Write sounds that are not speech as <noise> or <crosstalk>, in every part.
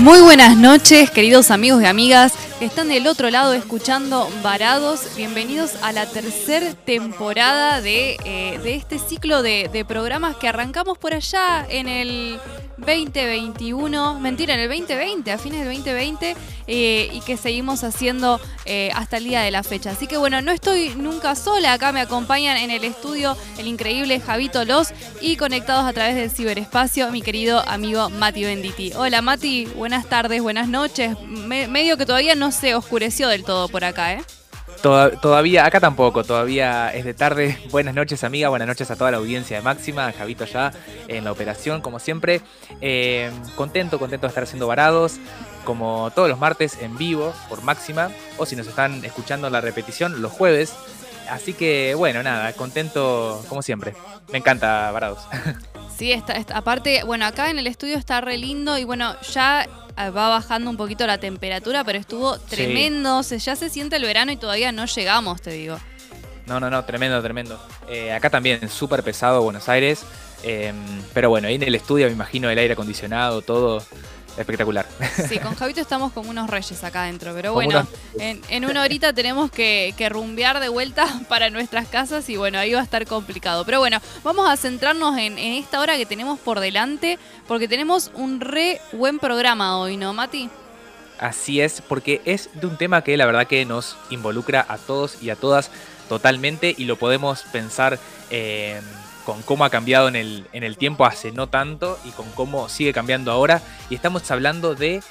Muy buenas noches, queridos amigos y amigas están del otro lado escuchando Varados. Bienvenidos a la tercera temporada de, eh, de este ciclo de, de programas que arrancamos por allá en el 2021, mentira, en el 2020, a fines del 2020, eh, y que seguimos haciendo eh, hasta el día de la fecha. Así que bueno, no estoy nunca sola, acá me acompañan en el estudio el increíble Javito Los y conectados a través del ciberespacio mi querido amigo Mati Benditi. Hola Mati, buenas tardes, buenas noches. Me- medio que todavía no se oscureció del todo por acá, ¿eh? Toda- todavía, acá tampoco, todavía es de tarde. <laughs> Buenas noches, amiga. Buenas noches a toda la audiencia de Máxima. a Javito ya en la operación, como siempre. Eh, contento, contento de estar haciendo varados, como todos los martes en vivo por Máxima. O si nos están escuchando en la repetición, los jueves. Así que, bueno, nada, contento como siempre. Me encanta varados. <laughs> Sí, está, está- aparte, bueno, acá en el estudio está re lindo y bueno, ya ah, va bajando un poquito la temperatura, pero estuvo tremendo, se, ya se siente el verano y todavía no llegamos, te digo. No, no, no, tremendo, tremendo. Eh, acá también, súper pesado Buenos Aires. eh, pero bueno, ahí en el estudio me imagino el aire acondicionado, todo espectacular. Sí, con Javito estamos como unos reyes acá adentro, pero Como bueno, unos- en, en una horita tenemos que, que rumbear de vuelta <laughs> para nuestras casas y bueno, ahí va a estar complicado. Pero bueno, vamos a centrarnos en, en esta hora que tenemos por delante, porque tenemos un re buen programa hoy, ¿no, Mati? Así es, porque es de un tema que la verdad que nos involucra a todos y a todas totalmente y lo podemos pensar eh, con cómo ha cambiado en el, en el tiempo hace no tanto y con cómo sigue cambiando ahora. Y estamos hablando de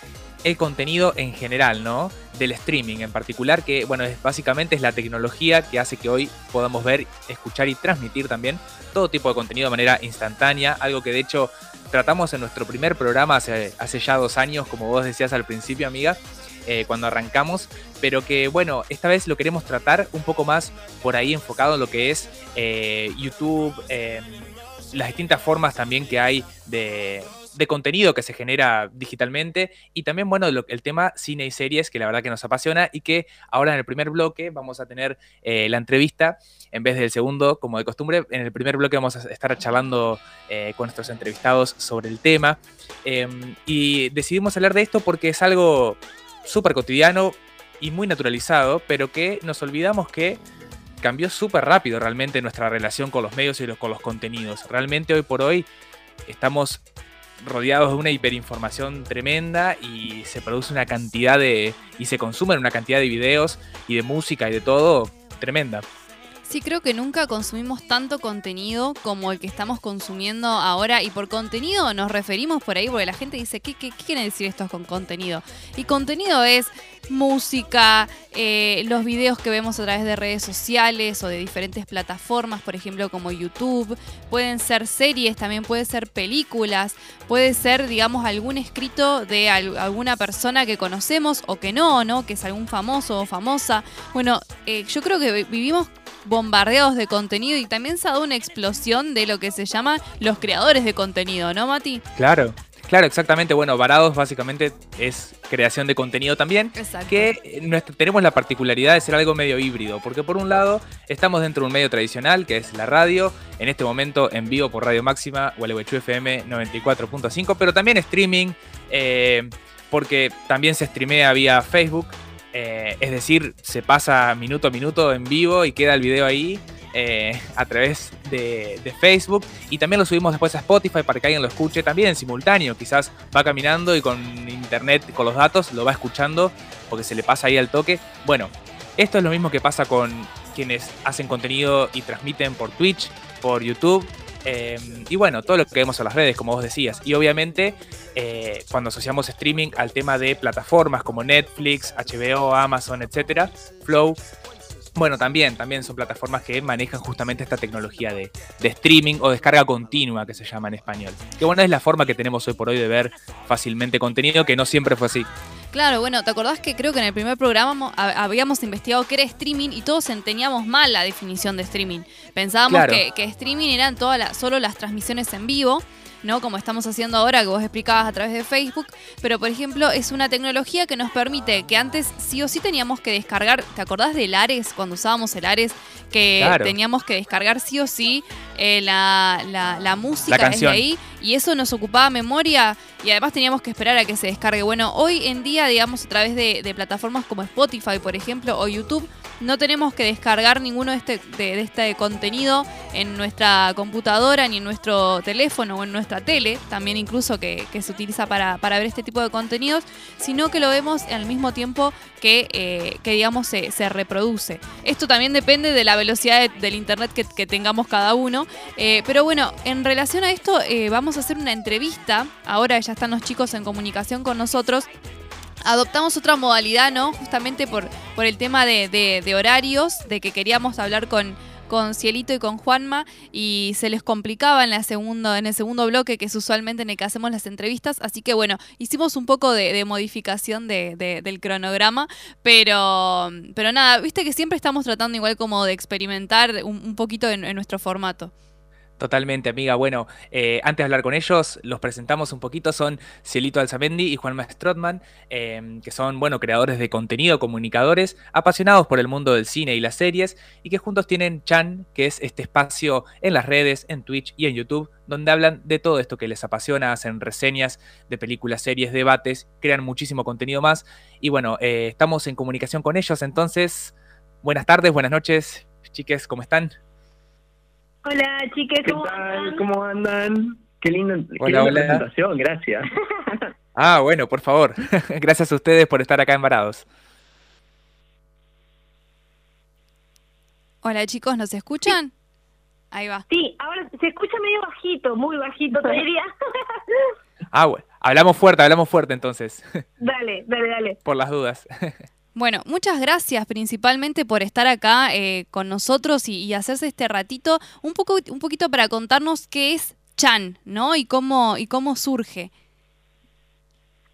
el contenido en general, ¿no? Del streaming en particular, que bueno, es, básicamente es la tecnología que hace que hoy podamos ver, escuchar y transmitir también todo tipo de contenido de manera instantánea, algo que de hecho tratamos en nuestro primer programa hace, hace ya dos años, como vos decías al principio, amiga, eh, cuando arrancamos, pero que bueno, esta vez lo queremos tratar un poco más por ahí enfocado en lo que es eh, YouTube, eh, las distintas formas también que hay de, de contenido que se genera digitalmente y también, bueno, el tema cine y series que la verdad que nos apasiona y que ahora en el primer bloque vamos a tener eh, la entrevista en vez del segundo, como de costumbre. En el primer bloque vamos a estar charlando con nuestros entrevistados sobre el tema Eh, y decidimos hablar de esto porque es algo súper cotidiano y muy naturalizado, pero que nos olvidamos que cambió súper rápido realmente nuestra relación con los medios y los- con los contenidos. Realmente hoy por hoy estamos rodeados de una hiperinformación tremenda y se produce una cantidad de. y se consumen una cantidad de videos y de música y de todo tremenda. Sí, creo que nunca consumimos tanto contenido como el que estamos consumiendo ahora. Y por contenido nos referimos por ahí, porque la gente dice, ¿qué, qué, qué quieren decir estos con contenido? Y contenido es música, eh, los videos que vemos a través de redes sociales o de diferentes plataformas, por ejemplo, como YouTube. Pueden ser series, también puede ser películas, puede ser, digamos, algún escrito de al- alguna persona que conocemos o que no, ¿no? Que es algún famoso o famosa. Bueno, eh, yo creo que vi- vivimos bombardeados de contenido y también se ha dado una explosión de lo que se llama los creadores de contenido, ¿no, Mati? Claro. Claro, exactamente. Bueno, Varados básicamente es creación de contenido también. Exacto. que tenemos la particularidad de ser algo medio híbrido, porque por un lado estamos dentro de un medio tradicional que es la radio, en este momento en vivo por Radio Máxima, Gualeguaychú FM 94.5, pero también streaming, eh, porque también se streamea vía Facebook, eh, es decir, se pasa minuto a minuto en vivo y queda el video ahí. eh, a través de, Facebook y también lo subimos después a Spotify para que alguien lo escuche también simultáneo. Quizás va caminando y con internet, con los datos, lo va escuchando porque se le pasa ahí al toque. Bueno, esto es lo mismo que pasa con quienes hacen contenido y transmiten por Twitch, por YouTube. Eh, y bueno, todo lo que vemos en las redes, como vos decías. Y obviamente, eh, cuando asociamos streaming al tema de plataformas como Netflix, HBO, Amazon, etcétera, Flow. Bueno, también, también son plataformas que manejan justamente esta tecnología de, streaming o descarga continua que se llama en español. Que bueno, es la forma que tenemos hoy por hoy de ver fácilmente contenido, que no siempre fue así. Claro, bueno, ¿te acordás que creo que en el primer programa habíamos investigado qué era streaming y todos entendíamos mal la definición de streaming? Pensábamos que, que, streaming eran todas solo las transmisiones en vivo ¿no? Como estamos haciendo ahora, que vos explicabas a través de Facebook. Pero, por ejemplo, es una tecnología que nos permite que antes sí o sí teníamos que descargar. ¿Te acordás del Ares? Cuando usábamos el Ares, que teníamos que descargar sí o sí eh, la, la, música desde ahí. Y eso nos ocupaba memoria y además teníamos que esperar a que se descargue. Bueno, hoy en día, digamos, a través de, de plataformas como Spotify, por ejemplo, o YouTube, no tenemos que descargar ninguno de este, de, este contenido en nuestra computadora, ni en nuestro teléfono o en nuestra tele, también incluso que, se utiliza para, ver este tipo de contenidos, sino que lo vemos al mismo tiempo que, eh, digamos, se, reproduce. Esto también depende de la velocidad del internet que, tengamos cada uno. Eh, pero bueno, en relación a esto, eh, vamos a hacer una entrevista. Ahora ya están los chicos en comunicación con nosotros adoptamos otra modalidad, ¿no? Justamente por, por el tema de, horarios, de que queríamos hablar con, con Cielito y con Juanma y se les complicaba en, la segundo, en el segundo bloque, que es usualmente en el que hacemos las entrevistas. Así que bueno, hicimos un poco de, modificación del cronograma, pero, pero nada, viste que siempre estamos tratando igual como de experimentar un, poquito en nuestro formato. Totalmente, amiga. Bueno, eh, antes de hablar con ellos, los presentamos un poquito. Son Cielito Alzamendi y Juan Strotman, em, que son, bueno, creadores de contenido, comunicadores, apasionados por el mundo del cine y las series, y que juntos tienen Chan, que es este espacio en las redes, en Twitch y en YouTube, donde hablan de todo esto que les apasiona, hacen reseñas de películas, series, debates, crean muchísimo contenido más. Y bueno, eh, estamos en comunicación con ellos, entonces, buenas tardes, buenas noches, chiques, ¿cómo están? Hola, chiques, ¿cómo Andan? ¿Cómo andan? Qué, lindo, linda presentación, gracias. <laughs> <laughs> ah, bueno, por favor. <laughs> gracias a ustedes por estar acá en Varados. Hola, chicos, ¿nos escuchan? Ahí va. Sí, ahora se escucha medio bajito, muy bajito, te diría. ah, bueno. Hablamos fuerte, hablamos fuerte entonces. Dale, dale, dale. Por las dudas. Bueno, muchas gracias principalmente por estar acá eh, con nosotros y, hacerse este ratito un, poco, un poquito para contarnos qué es Chan, ¿no? Y cómo, y cómo surge.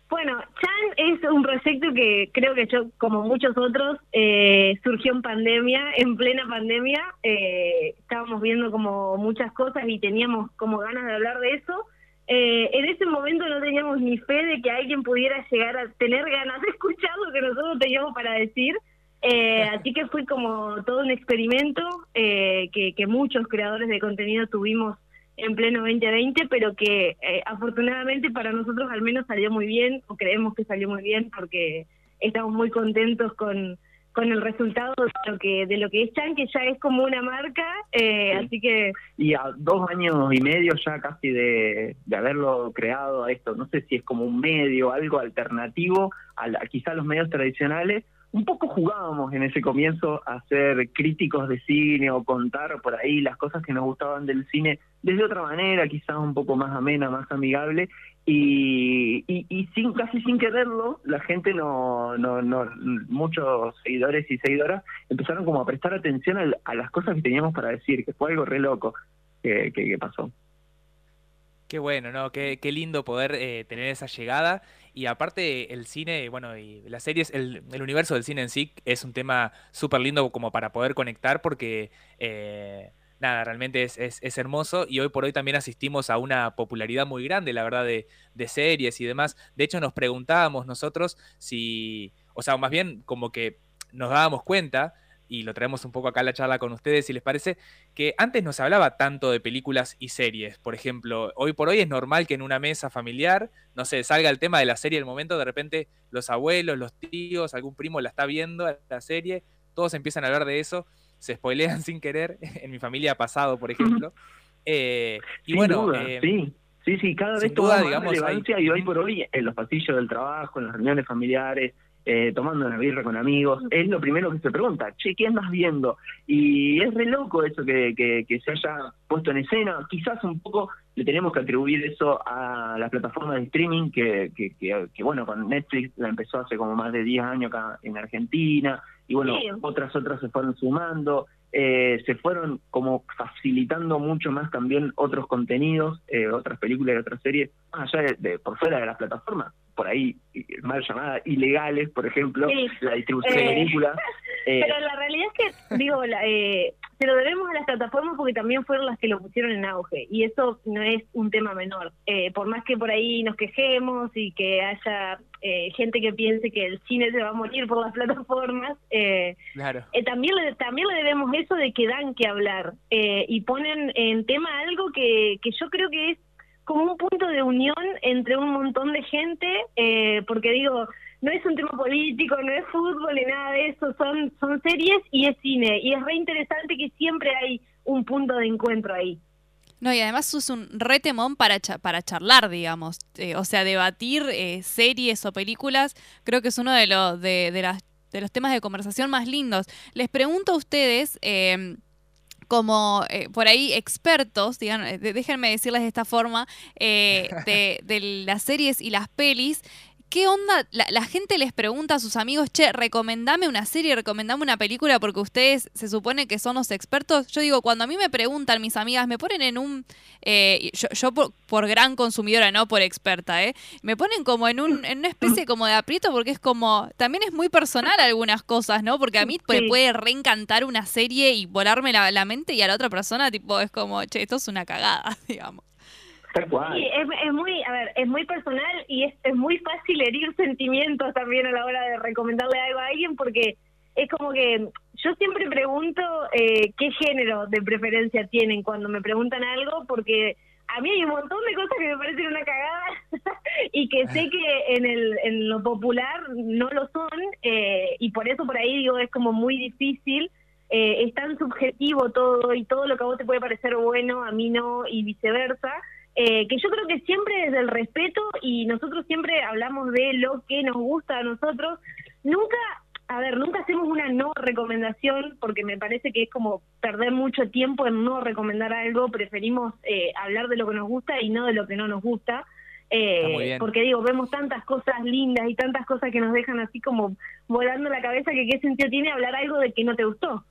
Bueno, Chan es un proyecto que creo que yo, como muchos otros, eh, surgió en pandemia, en plena pandemia. Eh, estábamos viendo como muchas cosas y teníamos como ganas de hablar de eso. Eh, en ese momento no teníamos ni fe de que alguien pudiera llegar a tener ganas de escuchar lo que nosotros teníamos para decir. Eh, así que fue como todo un experimento eh, que, que, muchos creadores de contenido tuvimos en pleno 2020, pero que afortunadamente para nosotros al menos salió muy bien, o creemos que salió muy bien, porque estamos muy contentos con, con el resultado de lo que de lo que es Chan, que ya es como una marca, eh, así que... Y a dos años y medio ya casi de, de haberlo creado esto, no sé si es como un medio, algo alternativo a, a quizá los medios tradicionales, un poco jugábamos en ese comienzo a ser críticos de cine o contar por ahí las cosas que nos gustaban del cine desde otra manera, quizás un poco más amena, más amigable, y, y, sin casi sin quererlo la gente no, no, no muchos seguidores y seguidoras empezaron como a prestar atención a, las cosas que teníamos para decir que fue algo re loco que, que, pasó Qué bueno, ¿no? Qué, qué lindo poder eh, tener esa llegada. Y aparte, el cine, bueno, y las series, el, el universo del cine en sí es un tema súper lindo como para poder conectar porque eh, nada, realmente es, es, hermoso y hoy por hoy también asistimos a una popularidad muy grande, la verdad, de, de, series y demás. De hecho, nos preguntábamos nosotros si, o sea, más bien como que nos dábamos cuenta, y lo traemos un poco acá a la charla con ustedes, si les parece, que antes no se hablaba tanto de películas y series. Por ejemplo, hoy por hoy es normal que en una mesa familiar, no sé, salga el tema de la serie del momento, de repente los abuelos, los tíos, algún primo la está viendo, la serie, todos empiezan a hablar de eso se spoilean <laughs> sin querer. En mi familia ha pasado, por ejemplo. Eh, y bueno, eh, sí. Sí, sí, cada vez toma más relevancia y hoy por hoy en los pasillos del trabajo, en las reuniones familiares, eh, tomando una birra con amigos, es lo primero que se pregunta, che, ¿qué andas viendo? Y es re loco eso que, que, se haya puesto en escena, quizás un poco le tenemos que atribuir eso a las plataformas de streaming, que, que, que, bueno, con Netflix la empezó hace como más de 10 años acá en Argentina, y bueno, Sí. otras otras se fueron sumando, eh, se fueron como facilitando mucho más también otros contenidos, eh, otras películas y otras series, más allá de, de- por fuera de las plataformas, por ahí eh, mal llamadas ilegales, por ejemplo, Sí. la distribución de Eh, películas. <laughs> eh, Pero la realidad es que, digo, la, eh, se lo debemos a las plataformas porque también fueron las que lo pusieron en auge. Y eso no es un tema menor. Eh, por más que por ahí nos quejemos y que haya eh, gente que piense que el cine se va a morir por las plataformas, eh, Claro. eh, también, le, también le debemos eso de que dan que hablar. eh, y ponen en tema algo que, que yo creo que es como un punto de unión entre un montón de gente, eh, porque digo, no es un tema político, no es fútbol ni nada de eso, son, son series y es cine. Y es re interesante que siempre hay un punto de encuentro ahí. No, y además es un re temón para, para charlar, digamos. Eh, o sea, debatir eh, series o películas, creo que es uno de, los de, de las, de los temas de conversación más lindos. Les pregunto a ustedes, eh, como eh, por ahí expertos, digan, eh, déjenme decirles de esta forma, eh, de, de las series y las pelis, ¿Qué onda? La, la gente les pregunta a sus amigos, che, recomendame una serie, recomendame una película, porque ustedes se supone que son los expertos. Yo digo, cuando a mí me preguntan mis amigas, me ponen en un. eh, yo yo por, por gran consumidora, no por experta, ¿eh? Me ponen como en, un, en una especie <clears throat> como de aprieto, porque es como. También es muy personal algunas cosas, ¿no? Porque a mí me Sí. puede reencantar una serie y volarme la, la mente, y a la otra persona, tipo, es como, che, esto es una cagada, <laughs> digamos. Sí, es, es muy, a ver, es muy personal y es, es muy fácil herir sentimientos también a la hora de recomendarle algo a alguien porque es como que yo siempre pregunto eh, qué género de preferencia tienen cuando me preguntan algo porque a mí hay un montón de cosas que me parecen una cagada <laughs> y que sé que en, el, en lo popular no lo son eh, y por eso por ahí digo es como muy difícil eh, es tan subjetivo todo y todo lo que a vos te puede parecer bueno, a mí no y viceversa, eh, que yo creo que siempre desde el respeto y nosotros siempre hablamos de lo que nos gusta a nosotros, nunca, a ver, nunca hacemos una no recomendación porque me parece que es como perder mucho tiempo en no recomendar algo, preferimos eh, hablar de lo que nos gusta y no de lo que no nos gusta. Eh, porque digo, vemos tantas cosas lindas y tantas cosas que nos dejan así como volando la cabeza que qué sentido tiene hablar algo de que no te gustó.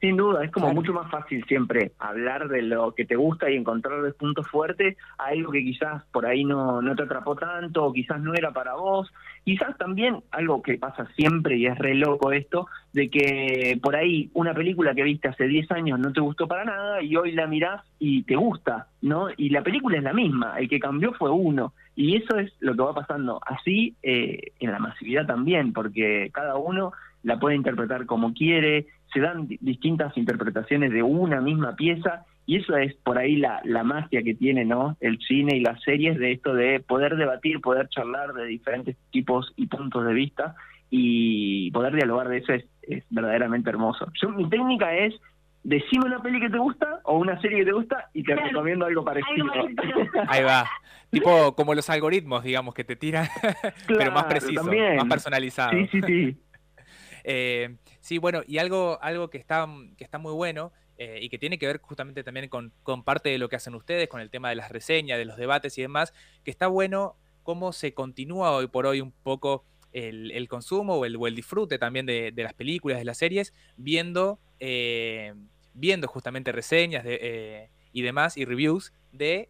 Sin duda, es como Claro. mucho más fácil siempre hablar de lo que te gusta y encontrar los puntos fuertes a algo que quizás por ahí no, no te atrapó tanto o quizás no era para vos. Quizás también algo que pasa siempre y es re loco esto, de que por ahí una película que viste hace 10 años no te gustó para nada y hoy la mirás y te gusta, ¿no? Y la película es la misma, el que cambió fue uno. Y eso es lo que va pasando así eh, en la masividad también, porque cada uno la puede interpretar como quiere, se dan di- distintas interpretaciones de una misma pieza y eso es por ahí la, la magia que tiene no el cine y las series de esto de poder debatir, poder charlar de diferentes tipos y puntos de vista y poder dialogar de eso es, es verdaderamente hermoso. Yo mi técnica es decime una peli que te gusta o una serie que te gusta y te Claro. recomiendo algo parecido. <laughs> Ahí va. Tipo como los algoritmos, digamos, que te tiran, <laughs> pero más preciso, también. más personalizado. Sí, sí, sí. Eh, sí, bueno, y algo, algo que, está, que está muy bueno eh, y que tiene que ver justamente también con, parte de lo que hacen ustedes, con el tema de las reseñas, de los debates y demás, que está bueno cómo se continúa hoy por hoy un poco el, consumo o el, disfrute también de, las películas, de las series, viendo, eh, viendo justamente reseñas eh, y demás y reviews de...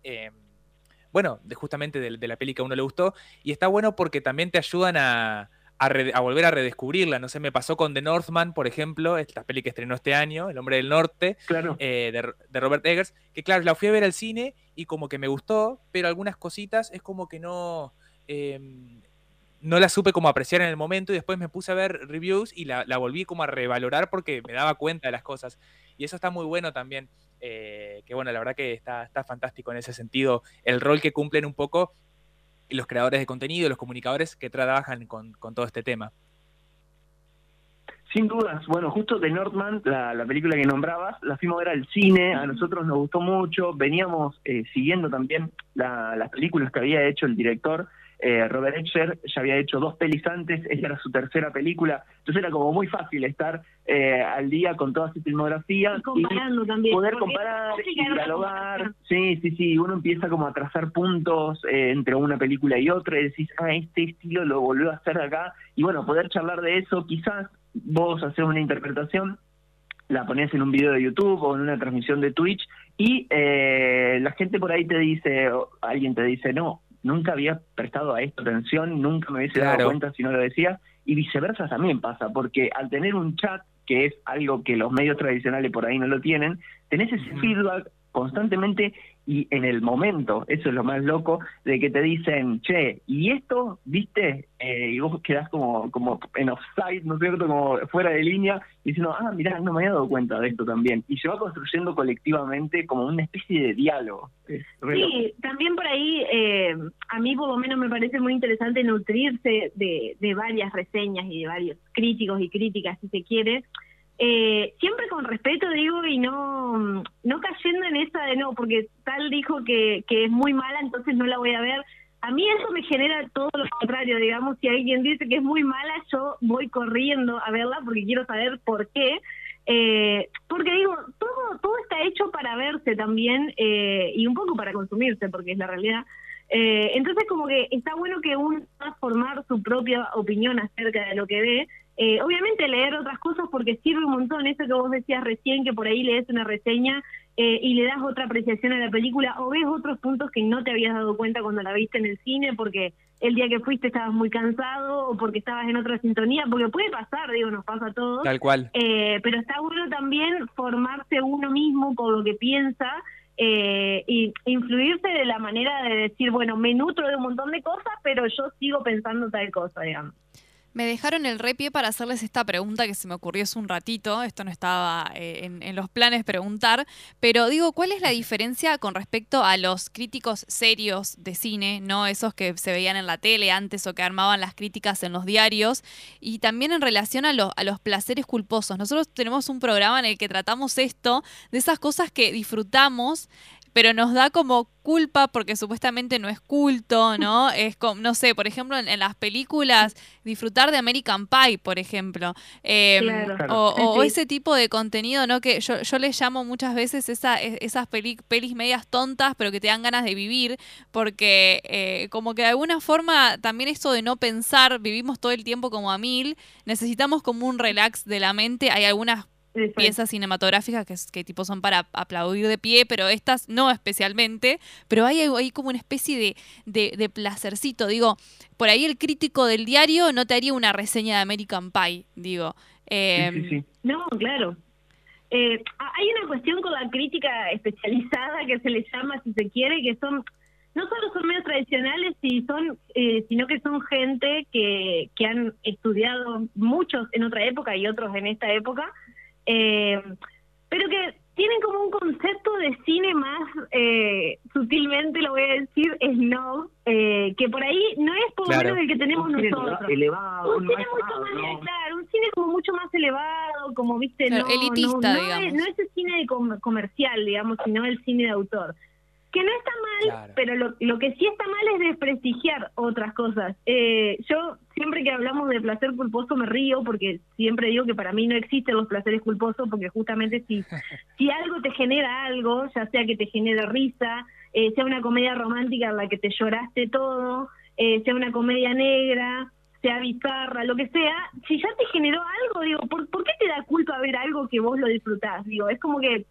bueno, de justamente de, de la peli que a uno le gustó. Y está bueno porque también te ayudan a, a, volver a redescubrirla. No sé, me pasó con The Northman, por ejemplo, esta peli que estrenó este año, El Hombre del Norte, Claro. eh, de, de Robert Eggers, que claro, la fui a ver al cine y como que me gustó, pero algunas cositas es como que no... eh, no la supe como apreciar en el momento y después me puse a ver reviews y la, la volví como a revalorar porque me daba cuenta de las cosas. Y eso está muy bueno también, eh, que bueno, la verdad que está, está fantástico en ese sentido, el rol que cumplen un poco los creadores de contenido, los comunicadores que trabajan con, con todo este tema. Sin dudas, bueno, justo de Northman, la, la película que nombrabas, la fuimos a ver al cine, a nosotros nos gustó mucho, veníamos eh, siguiendo también la- las películas que había hecho el director, eh, Robert Eggers, ya había hecho dos pelis antes, esta era su tercera película, entonces era como muy fácil estar eh, al día con toda su filmografía Y comparando también. poder comparar y dialogar. Sí, sí, sí, uno empieza como a trazar puntos eh, entre una película y otra y decís, ah, este estilo lo volvió a hacer acá. Y bueno, poder charlar de eso, quizás vos haces una interpretación, la pones en un video de YouTube o en una transmisión de Twitch y eh, la gente por ahí te dice, o alguien te dice, no, nunca había prestado a esto atención, nunca me hubiese dado cuenta si no lo decía, y viceversa también pasa, porque al tener un chat, que es algo que los medios tradicionales por ahí no lo tienen, tenés ese feedback constantemente y en el momento, eso es lo más loco, de que te dicen, che, ¿y esto, viste? Eh, y vos quedás como, como en offside, ¿no es cierto? Como fuera de línea, diciendo, ah, mirá, no me había dado cuenta de esto también. Y se va construyendo colectivamente como una especie de diálogo. Es. Sí, también por ahí, eh, a mí por lo menos me parece muy interesante nutrirse de, de varias reseñas y de varios críticos y críticas, si se quiere. Eh, siempre con respeto, digo, y no, no cayendo en esa de no, porque tal dijo que, que es muy mala, entonces no la voy a ver. A mí eso me genera todo lo contrario, digamos, si alguien dice que es muy mala, yo voy corriendo a verla porque quiero saber por qué. Eh, porque digo, todo, todo está hecho para verse también eh, y un poco para consumirse, porque es la realidad. Eh, entonces como que está bueno que uno pueda formar su propia opinión acerca de lo que ve. Eh, obviamente leer otras cosas porque sirve un montón, eso que vos decías recién, que por ahí lees una reseña eh, y le das otra apreciación a la película o ves otros puntos que no te habías dado cuenta cuando la viste en el cine porque el día que fuiste estabas muy cansado o porque estabas en otra sintonía, porque puede pasar, digo, nos pasa a todos. Tal cual. Eh, pero está bueno también formarse uno mismo con lo que piensa eh, y influirse de la manera de decir, bueno, me nutro de un montón de cosas, pero yo sigo pensando tal cosa, digamos. Me dejaron el repie para hacerles esta pregunta que se me ocurrió hace un ratito. Esto no estaba eh, en, en los planes preguntar, pero digo, ¿cuál es la diferencia con respecto a los críticos serios de cine, no esos que se veían en la tele antes o que armaban las críticas en los diarios? Y también en relación a, lo- a los placeres culposos. Nosotros tenemos un programa en el que tratamos esto, de esas cosas que disfrutamos pero nos da como culpa porque supuestamente no es culto, ¿no? <laughs> Es como, no sé, por ejemplo, en, en las películas, disfrutar de American Pie, por ejemplo. Eh, Claro. O, o Sí. ese tipo de contenido, ¿no? Que yo, yo les llamo muchas veces esa, e- esas peli- pelis medias tontas, pero que te dan ganas de vivir, porque eh, como que de alguna forma también esto de no pensar, vivimos todo el tiempo como a mil, necesitamos como un relax de la mente. Hay algunas Piezas cinematográficas que, que tipo son para aplaudir de pie, pero estas no especialmente, pero hay, hay como una especie de, de, de placercito, digo, por ahí el crítico del diario no te haría una reseña de American Pie, digo. Eh, Sí, sí, sí. No, claro. Eh, hay una cuestión con la crítica especializada que se le llama, si se quiere, que son no solo son medios tradicionales, si son, eh, sino que son gente que, que han estudiado muchos en otra época y otros en esta época, eh, pero que tienen como un concepto de cine más eh, sutilmente, lo voy a decir, snob, eh, que por ahí no es por lo Claro. menos el que tenemos Un cine nosotros elevado, un cine mucho más, ¿no? claro, un cine como mucho más elevado, como viste, Claro, no, elitista, no, no, digamos. Es, no es el cine de com- comercial, digamos, sino el cine de autor. Que no está mal, Claro. pero lo, lo que sí está mal es desprestigiar otras cosas. Eh, yo siempre que hablamos de placer culposo me río porque siempre digo que para mí no existen los placeres culposos porque justamente si, <laughs> si algo te genera algo, ya sea que te genere risa, eh, sea una comedia romántica en la que te lloraste todo, eh, sea una comedia negra, sea bizarra, lo que sea, si ya te generó algo, digo, ¿por, ¿por qué te da culpa ver algo que vos lo disfrutás? Digo, es como que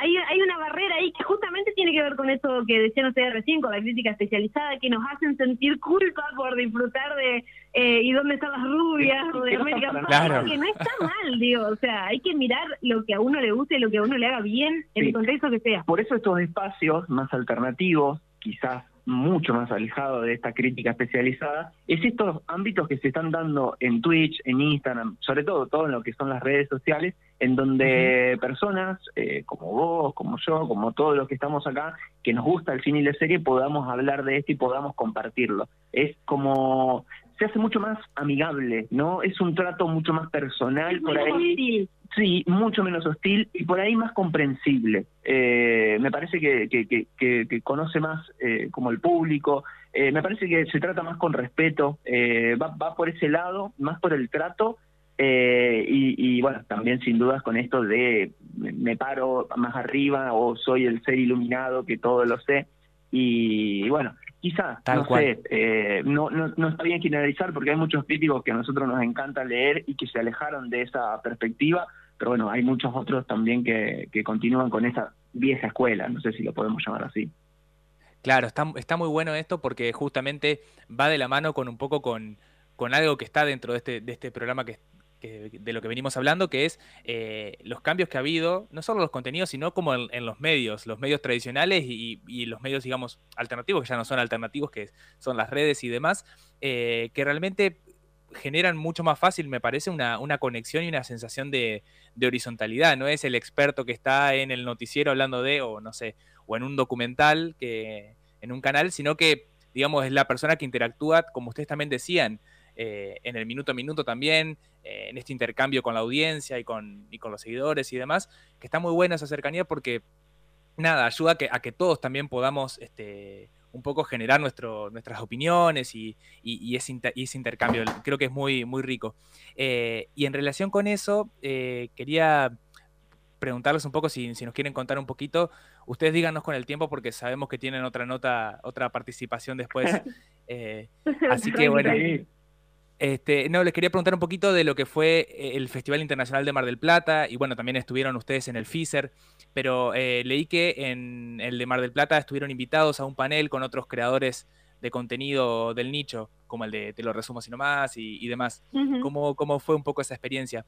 hay, hay una barrera ahí que justamente tiene que ver con eso que decían ustedes recién, con la crítica especializada, que nos hacen sentir culpa por disfrutar de eh, ¿y dónde están las rubias? o de Que no nada. que no está mal, digo, o sea, hay que mirar lo que a uno le guste, lo que a uno le haga bien, en Sí. el contexto que sea. Por eso estos espacios más alternativos, quizás mucho más alejados de esta crítica especializada, es estos ámbitos que se están dando en Twitch, en Instagram, sobre todo todo en lo que son las redes sociales, en donde personas eh, como vos, como yo, como todos los que estamos acá, que nos gusta el cine y la serie, podamos hablar de esto y podamos compartirlo. Es como se hace mucho más amigable, ¿no? Es un trato mucho más personal Es por ahí. hostil. Sí, mucho menos hostil y por ahí más comprensible. Eh, me parece que, que, que, que- que conoce más eh, como el público, eh, me parece que se trata más con respeto, eh, va, va por ese lado, más por el trato eh, y, y bueno, también sin dudas con esto de me, me paro más arriba o soy el ser iluminado que todo lo sé y, bueno, Quizá, Tal no cual. sé, eh, no, no, no está bien generalizar porque hay muchos críticos que a nosotros nos encanta leer y que se alejaron de esa perspectiva, pero bueno, hay muchos otros también que, que continúan con esa vieja escuela, no sé si lo podemos llamar así. Claro, está, está muy bueno esto porque justamente va de la mano con un poco con, con algo que está dentro de este, de este programa que, de lo que venimos hablando, que es eh, los cambios que ha habido, no solo los contenidos, sino como en, en los medios, los medios tradicionales y, y los medios, digamos, alternativos, que ya no son alternativos, que son las redes y demás, eh, que realmente generan mucho más fácil, me parece, una, una conexión y una sensación de, de horizontalidad. No es el experto que está en el noticiero hablando de, o no sé, o en un documental, que en un canal, sino que, digamos, es la persona que interactúa, como ustedes también decían, eh, en el minuto a minuto también, eh, en este intercambio con la audiencia y con, y con los seguidores y demás, que está muy buena esa cercanía porque, nada, ayuda a que, a que todos también podamos este, un poco generar nuestro, nuestras opiniones y, y- y ese, inter- y ese intercambio. Creo que es muy, muy rico. Eh, y en relación con eso, eh, quería preguntarles un poco si, si nos quieren contar un poquito. Ustedes díganos con el tiempo porque sabemos que tienen otra nota, otra participación después. <laughs> Eh, Así que, bueno. Este, no, les quería preguntar un poquito de lo que fue eh, el Festival Internacional de Mar del Plata y bueno, también estuvieron ustedes en el FISER, pero eh, leí que en el de Mar del Plata estuvieron invitados a un panel con otros creadores de contenido del nicho, como el de Te lo resumo así nomás y, y demás. ¿Cómo, ¿Cómo fue un poco esa experiencia?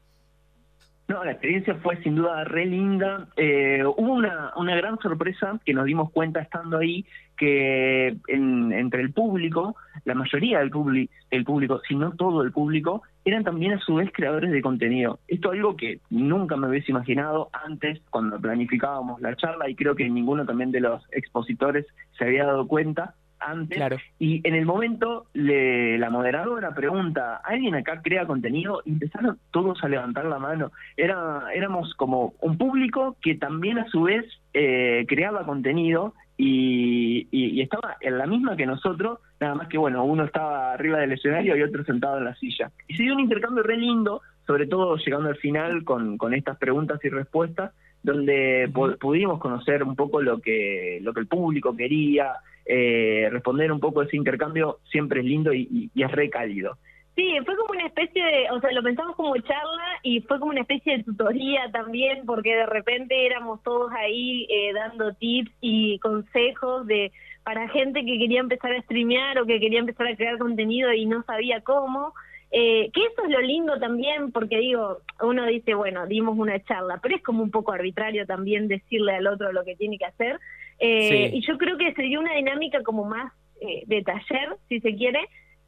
No, la experiencia fue sin duda re linda. Eh, hubo una, una gran sorpresa que nos dimos cuenta estando ahí, que en- entre el público, la mayoría del publi- el público, si no todo el público, eran también a su vez creadores de contenido. Esto es algo que nunca me hubiese imaginado antes cuando planificábamos la charla y creo que ninguno también de los expositores se había dado cuenta antes. Claro. Y en el momento le, la moderadora pregunta, ¿alguien acá crea contenido? Y empezaron todos a levantar la mano. Era, éramos como un público que también a su vez eh, creaba contenido y, y- y estaba en la misma que nosotros, nada más que bueno, uno estaba arriba del escenario y otro sentado en la silla. Y se dio un intercambio re lindo, sobre todo llegando al final con, con estas preguntas y respuestas, donde pu- pudimos conocer un poco lo que, lo que el público quería, eh, responder un poco ese intercambio siempre es lindo y, y- y es re cálido. Sí, fue como una especie de, o sea, lo pensamos como charla y fue como una especie de tutoría también, porque de repente éramos todos ahí eh, dando tips y consejos de para gente que quería empezar a streamear o que quería empezar a crear contenido y no sabía cómo. Eh, que eso es lo lindo también, porque digo, uno dice, bueno, dimos una charla, pero es como un poco arbitrario también decirle al otro lo que tiene que hacer. Eh, Sí. Y yo creo que se dio una dinámica como más eh, de taller, si se quiere,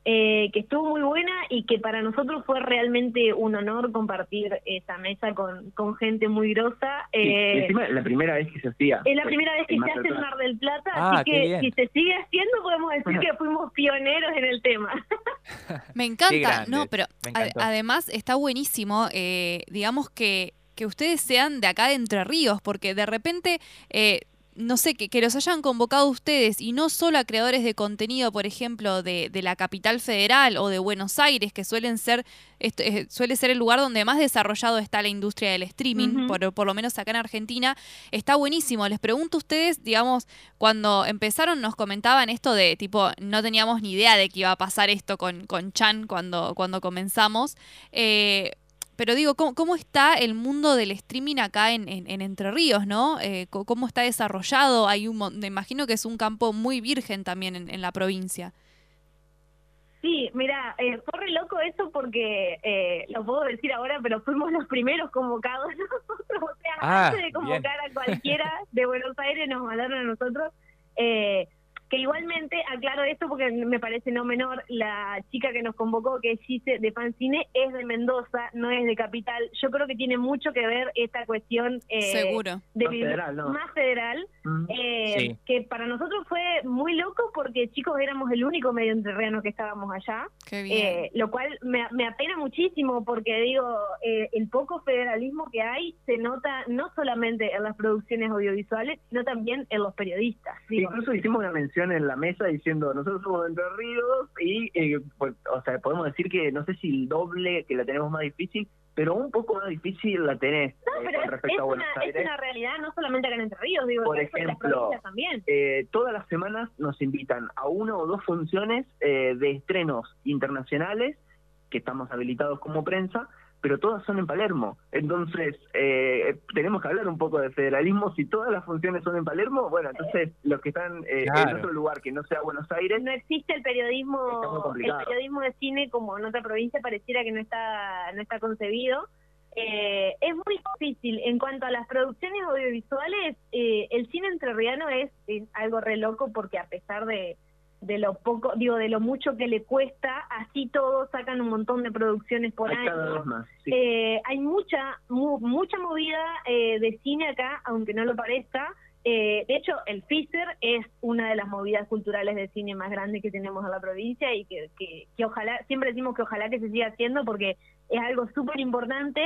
eh, que estuvo muy buena y que para nosotros fue realmente un honor compartir esa mesa con, con gente muy grosa. Y Eh, encima la primera vez que se hacía. es la primera vez que se hace en. Mar del Plata, Ah, así que si se sigue haciendo podemos decir que <laughs> fuimos pioneros en el tema. <laughs> Me encanta, no, pero además está buenísimo, eh, digamos que, que ustedes sean de acá de Entre Ríos, porque de repente, eh, no sé, que, que los hayan convocado ustedes y no solo a creadores de contenido, por ejemplo, de, de la capital federal o de Buenos Aires, que suelen ser, esto, eh, suele ser el lugar donde más desarrollado está la industria del streaming, por, por lo menos acá en Argentina, está buenísimo. Les pregunto a ustedes, digamos, cuando empezaron nos comentaban esto de tipo, no teníamos ni idea de que iba a pasar esto con, con Chan cuando, cuando comenzamos. Eh, pero digo, ¿cómo, cómo está el mundo del streaming acá en, en- en Entre Ríos, no? Eh, co- ¿Cómo está desarrollado? Hay un, me imagino que es un campo muy virgen también en, en la provincia. Sí, mira, eh, fue re loco eso porque, eh, lo puedo decir ahora, pero fuimos los primeros convocados <laughs> nosotros. O sea, Ah, antes de convocar a cualquiera de Buenos Aires, nos mandaron a nosotros. Eh, que igualmente, aclaro esto porque me parece no menor, la chica que nos convocó, que es Gise de Fancine, es de Mendoza, no es de Capital. Yo creo que tiene mucho que ver esta cuestión eh, Seguro. de Más federal, ¿no? más federal. Mm. Eh, Sí. que para nosotros fue muy loco porque chicos éramos el único medio entrerriano que estábamos allá, Qué bien. eh, lo cual me, me apena muchísimo porque digo, eh, el poco federalismo que hay se nota no solamente en las producciones audiovisuales, sino también en los periodistas. digo. Incluso hicimos una mención en la mesa diciendo, nosotros somos de Entre Ríos y, eh, pues, o sea, podemos decir que no sé si el doble, que la tenemos más difícil, pero un poco más difícil la tenés No, eh, pero con es, respecto es a Buenos una, es una realidad no solamente acá en Entre Ríos, digo, Por las ejemplo, también. Eh, todas las semanas nos invitan a una o dos funciones eh, de estrenos internacionales, que estamos habilitados como prensa, pero todas son en Palermo. Entonces, eh, tenemos que hablar un poco de federalismo. Si todas las funciones son en Palermo, bueno, entonces los que están eh, en otro lugar que no sea Buenos Aires, no existe el periodismo el periodismo de cine como en otra provincia pareciera que no está no está concebido Eh, es muy difícil en cuanto a las producciones audiovisuales eh, el cine entrerriano es, es algo re loco porque a pesar de de lo poco digo de lo mucho que le cuesta así todos sacan un montón de producciones por hay cada año vez más. sí. eh, hay mucha mu- mucha movida eh, de cine acá, aunque no lo parezca. Eh, de hecho, el FISER es una de las movidas culturales de cine más grandes que tenemos en la provincia y que, que, que ojalá, siempre decimos que ojalá que se siga haciendo porque es algo súper importante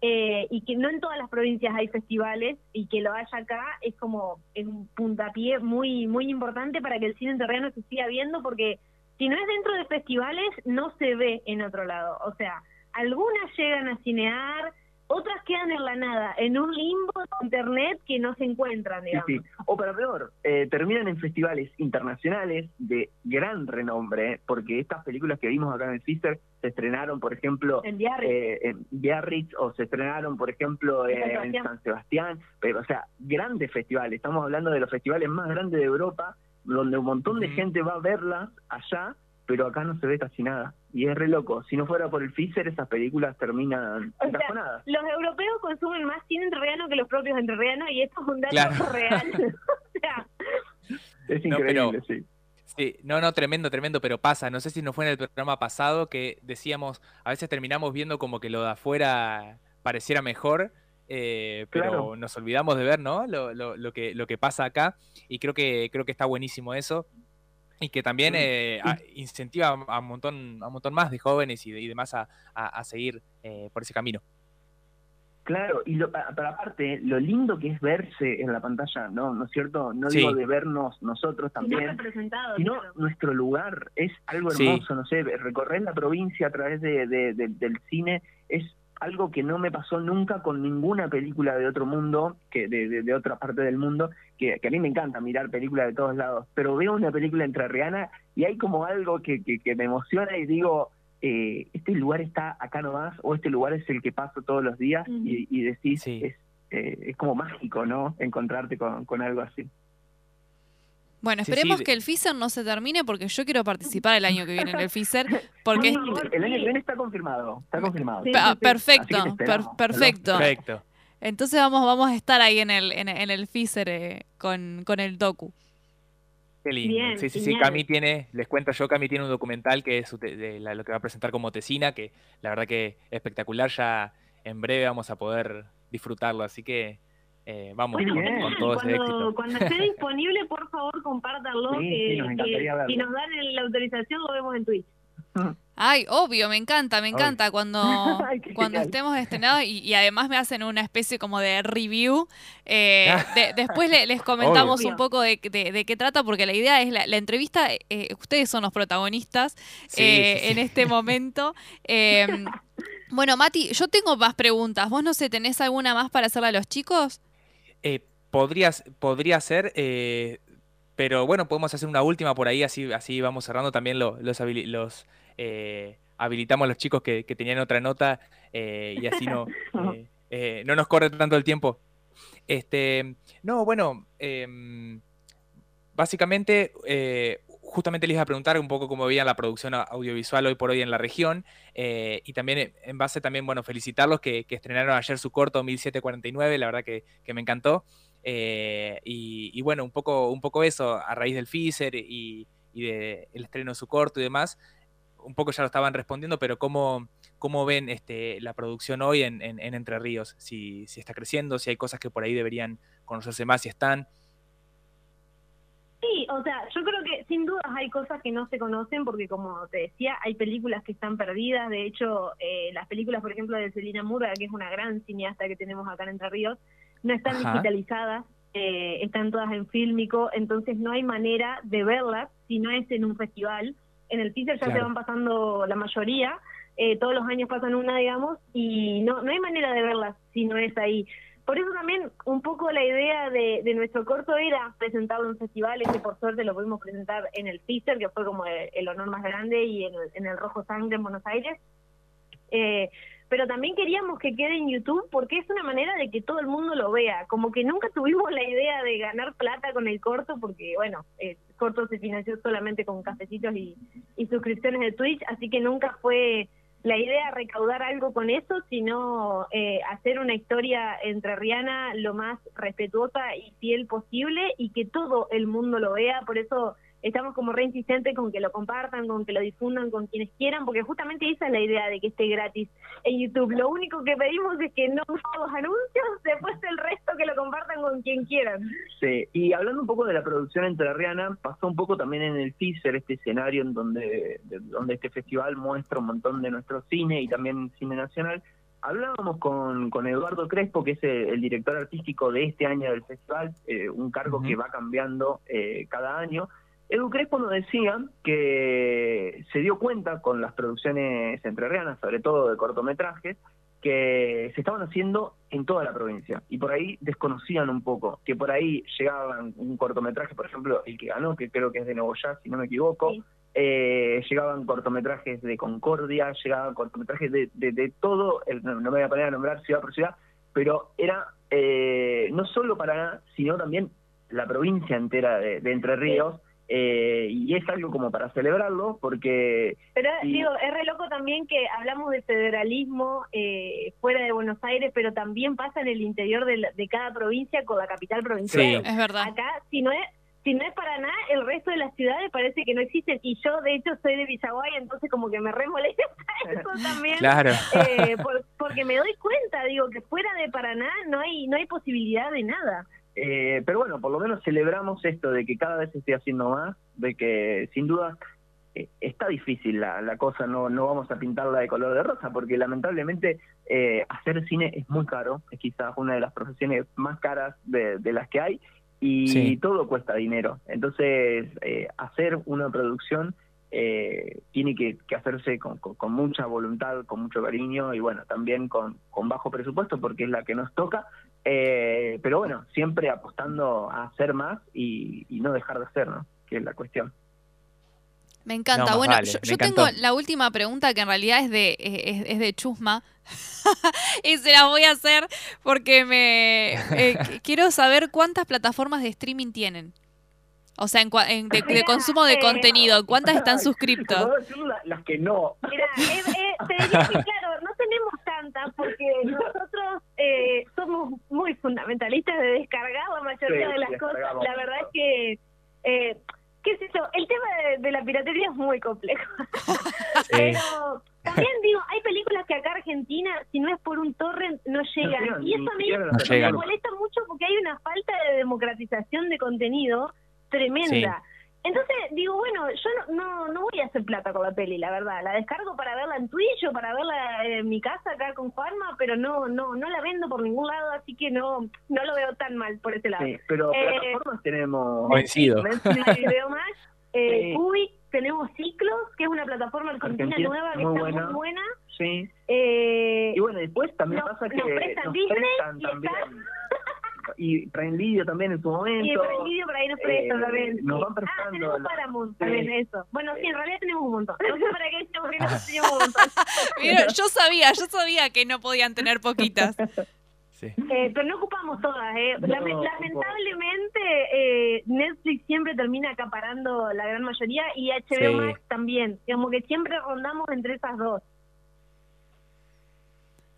eh, y que no en todas las provincias hay festivales y que lo haya acá es como es un puntapié muy muy importante para que el cine terreno se siga viendo porque si no es dentro de festivales no se ve en otro lado. O sea, algunas llegan a cinear, otras quedan en la nada, en un limbo de internet que no se encuentran, digamos. sí. O para peor, eh, terminan en festivales internacionales de gran renombre, porque estas películas que vimos acá en el Fister se estrenaron, por ejemplo, En Biarritz. eh, en Biarritz o se estrenaron, por ejemplo, En San eh, en. San Sebastián, pero, o sea, grandes festivales. Estamos hablando de los festivales más grandes de Europa, donde un montón de gente va a verlas allá, pero acá no se ve casi nada. Y es re loco. Si no fuera por el Fiser, esas películas terminan O sea. Los europeos consumen más cine entrerriano que los propios entrerrianos y esto es un dato Claro. <laughs> real. <laughs> o sea, Es No, increíble, pero- sí. Sí, no, no, tremendo, tremendo, pero pasa. No sé si no fue en el programa pasado que decíamos, a veces terminamos viendo como que lo de afuera pareciera mejor, eh, pero Claro. nos olvidamos de ver, ¿no? Lo, lo, lo que, lo que pasa acá y creo que, creo que está buenísimo eso y que también Sí. eh, a- incentiva a un montón, a un montón más de jóvenes y, de- y demás a, a- a seguir eh, por ese camino. Claro, y lo, pa- pero aparte, lo lindo que es verse en la pantalla, ¿no? ¿No es cierto? No Sí. digo de vernos nosotros no también, representado. sino claro. nuestro lugar. Es algo Sí. hermoso, no sé, recorrer la provincia a través de, de- de- del cine es algo que no me pasó nunca con ninguna película de otro mundo, que de, de- de otra parte del mundo, que, que a mí me encanta mirar películas de todos lados, pero veo una película entrerriana y hay como algo que, que, que me emociona y digo, eh, este lugar está acá nomás o este lugar es el que paso todos los días y, y decís, Sí. es, eh, es como mágico, ¿no? Encontrarte con, con algo así. Bueno, esperemos sí. que el FISER no se termine porque yo quiero participar el año que viene en el FISER. <laughs> Porque Sí, el año que viene está confirmado, está confirmado. Perfecto, per- perfecto. Perfecto. Entonces vamos, vamos a estar ahí en el, en, en el FISER eh, con, con el docu. Qué lindo. Bien, sí, sí, sí. Cami tiene, les cuento yo, Cami tiene un documental que es de lo que va a presentar como Tesina, que la verdad que espectacular. Ya en breve vamos a poder disfrutarlo, así que eh, vamos Bueno, Muy con, bien. con todo ese cuando, éxito. cuando esté <laughs> disponible, por favor, compártanlo. Sí, que, sí, nos que verlo. si nos dan el- la autorización, lo vemos en Twitch. Ay, obvio, me encanta, me encanta cuando, <laughs> Ay, cuando estemos estrenados y, y además me hacen una especie como de review. Eh, de- <laughs> después le- les comentamos Obvio. un poco de, de- de qué trata, porque la idea es la, la entrevista, eh, ustedes son los protagonistas Sí, eh, sí, sí. en este momento. Eh, <laughs> bueno, Mati, yo tengo más preguntas. ¿Vos no sé, tenés alguna más para hacerle a los chicos? Eh, podrías, podría ser, eh, pero bueno, podemos hacer una última por ahí, así, así vamos cerrando también lo- los, los eh, habilitamos a los chicos que, que tenían otra nota eh, y así no, <laughs> eh, no nos corre tanto el tiempo. Este, no, bueno, em, básicamente, justamente les iba a preguntar un poco cómo veían la producción audiovisual hoy por hoy en la región eh, y también en base también, bueno, felicitarlos que, que estrenaron ayer su corto 1749, la verdad que, que me encantó. Eh, y, y bueno, un poco, un poco eso, a raíz del FISER y, y de el estreno de su corto y demás, un poco ya lo estaban respondiendo, pero ¿cómo, cómo ven este, la producción hoy en, en- en Entre Ríos? Si, si está creciendo, si hay cosas que por ahí deberían conocerse más, si están. Sí, o sea, yo creo que sin dudas hay cosas que no se conocen porque, como te decía, hay películas que están perdidas. De hecho, eh, las películas, por ejemplo, de Celina Murga, que es una gran cineasta que tenemos acá en Entre Ríos, no están Ajá. digitalizadas, eh, están todas en fílmico, entonces no hay manera de verlas si no es en un festival. En el teaser ya se van pasando la mayoría, eh, todos los años pasan una, digamos, y no, no hay manera de verlas si no es ahí. Por eso también un poco la idea de, de nuestro corto era presentarlo en festivales, que por suerte lo pudimos presentar en el FISER, que fue como el, honor más grande, y en el, en el Rojo Sangre en Buenos Aires. Eh, pero también queríamos que quede en YouTube porque es una manera de que todo el mundo lo vea. Como que nunca tuvimos la idea de ganar plata con el corto porque, bueno, el corto se financió solamente con cafecitos y, suscripciones de Twitch, así que nunca fue la idea recaudar algo con eso, sino eh, hacer una historia entre Rihanna lo más respetuosa y fiel posible y que todo el mundo lo vea. Por eso estamos como re insistentes con que lo compartan, con que lo difundan con quienes quieran, porque justamente esa es la idea de que esté gratis en YouTube. Lo único que pedimos es que no los anuncios, después el resto que lo compartan con quien quieran. Sí, y hablando un poco de la producción entre Rihanna, pasó un poco también en el teaser, este escenario en donde, donde este festival muestra un montón de nuestro cine y también cine nacional. Hablábamos con, con Eduardo Crespo, que es el, director artístico de este año del festival, eh, un cargo que va cambiando eh, cada año, Edu Crespo nos decía que se dio cuenta con las producciones entrerrianas, sobre todo de cortometrajes, que se estaban haciendo en toda la provincia y por ahí desconocían un poco, que por ahí llegaban un cortometraje, por ejemplo, el que ganó, que creo que es de Nuevo Ya, si no me equivoco, eh, llegaban cortometrajes de Concordia, llegaban cortometrajes de, de, todo, no, me voy a poner a nombrar ciudad por ciudad, pero era eh, no solo Paraná, sino también la provincia entera de, Entre Ríos. Eh, y es algo como para celebrarlo porque... Pero digo, es re loco también que hablamos de federalismo eh, fuera de Buenos Aires, pero también pasa en el interior de, de cada provincia con la capital provincial. Sí, es verdad. Acá, si no es... Si no es Paraná, el resto de las ciudades parece que no existen. Y yo, de hecho, soy de Villaguay, entonces como que me remolesta <laughs> eso <laughs> también. Claro. Eh, porque me doy cuenta, digo, que fuera de Paraná no hay, no hay posibilidad de nada. Eh, pero bueno, por lo menos celebramos esto de que cada vez se esté haciendo más, de que sin duda eh, está difícil la, la, cosa, no, no vamos a pintarla de color de rosa, porque lamentablemente eh, hacer cine es muy caro, es quizás una de las profesiones más caras de, de las que hay y todo cuesta dinero. Entonces, hacer una producción tiene que, que hacerse con, con, mucha voluntad, con mucho cariño y bueno, también con, con bajo presupuesto porque es la que nos toca, eh, pero bueno, siempre apostando a hacer más y, no dejar de hacer, ¿no? Que es la cuestión. Me encanta. bueno, yo, tengo la última pregunta que en realidad es de, es, de Chusma. <laughs> y se la voy a hacer porque me eh, <laughs> quiero saber cuántas plataformas de streaming tienen. O sea, en, de, consumo de contenido, ¿cuántas están <laughs> suscriptos? las que no. Mira, eh, te diría que claro, tantas porque <laughs> nosotros eh, somos muy fundamentalistas de descargar la mayoría de las cosas. La verdad es que, eh, qué sé yo, el tema de, la piratería es muy complejo. <laughs> Pero también digo, hay películas que acá Argentina, si no es por un torrent, no llegan. y eso a mí me molesta mucho porque hay una falta de democratización de contenido tremenda. Entonces digo, bueno, yo no, no, voy a hacer plata con la peli, la verdad. La descargo para verla en Twitch o para verla en mi casa acá con Farma, pero no no no la vendo por ningún lado, así que no no lo veo tan mal por ese lado. Sí, pero eh, plataformas tenemos... Vencido. veo más. Eh, Uy, tenemos Ciclos, que es una plataforma argentina nueva que está muy buena. Sí. Eh, y bueno, después también pasa que nos prestan Disney también y Prime Video también en su momento. Y Prime Video por ahí nos prestan eh, también. Nos van prestando. Ah, tenemos Paramount también, eso. Bueno, sí, en realidad tenemos un montón. No sé para qué porque tenemos un montón. <laughs> Mira, yo sabía, yo sabía que no podían tener poquitas. Sí. Eh, pero no ocupamos todas. Eh. lamentablemente, eh, Netflix siempre termina acaparando la gran mayoría y HBO Max también. Como que siempre rondamos entre esas dos.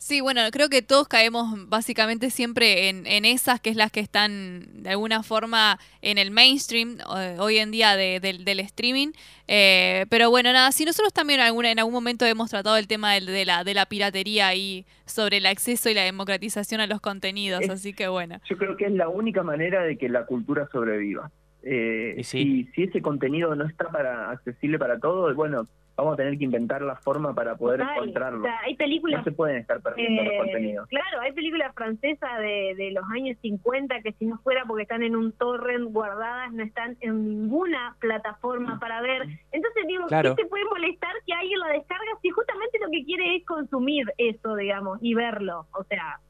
Sí, bueno, creo que todos caemos básicamente siempre en, esas, que es las que están de alguna forma en el mainstream eh, hoy en día del streaming. Eh, pero bueno, nada, si nosotros también en algún, en algún momento hemos tratado el tema de, la, de la piratería y sobre el acceso y la democratización a los contenidos, así que bueno. Yo creo que es la única manera de que la cultura sobreviva. Eh, y si ese contenido no está para accesible para todos, bueno, vamos a tener que inventar la forma para poder encontrarlo. hay películas, no se pueden estar perdiendo los eh, contenidos. Claro, hay películas francesas de, de los años 50 que si no fuera porque están en un torrent guardadas, no están en ninguna plataforma para ver. Entonces digo, ¿qué te puede molestar que alguien lo descarga si justamente lo que quiere es consumir eso, digamos, y verlo. O sea,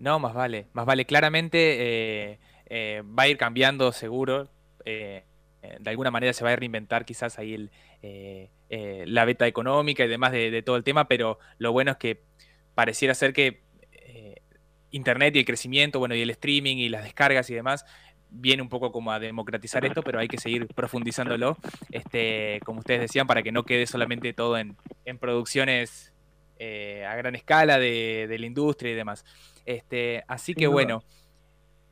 No, más vale, más vale. Claramente eh, eh, va a ir cambiando seguro. eh, eh, de alguna manera se va a reinventar quizás ahí el, eh, eh, la beta económica y demás de, de todo el tema, pero lo bueno es que pareciera ser que eh, Internet y el crecimiento, bueno, y el streaming y las descargas y demás, viene un poco como a democratizar esto, pero hay que seguir profundizándolo, este, como ustedes decían, para que no quede solamente todo en, en producciones a gran escala de, de la industria y demás. Este, así que bueno,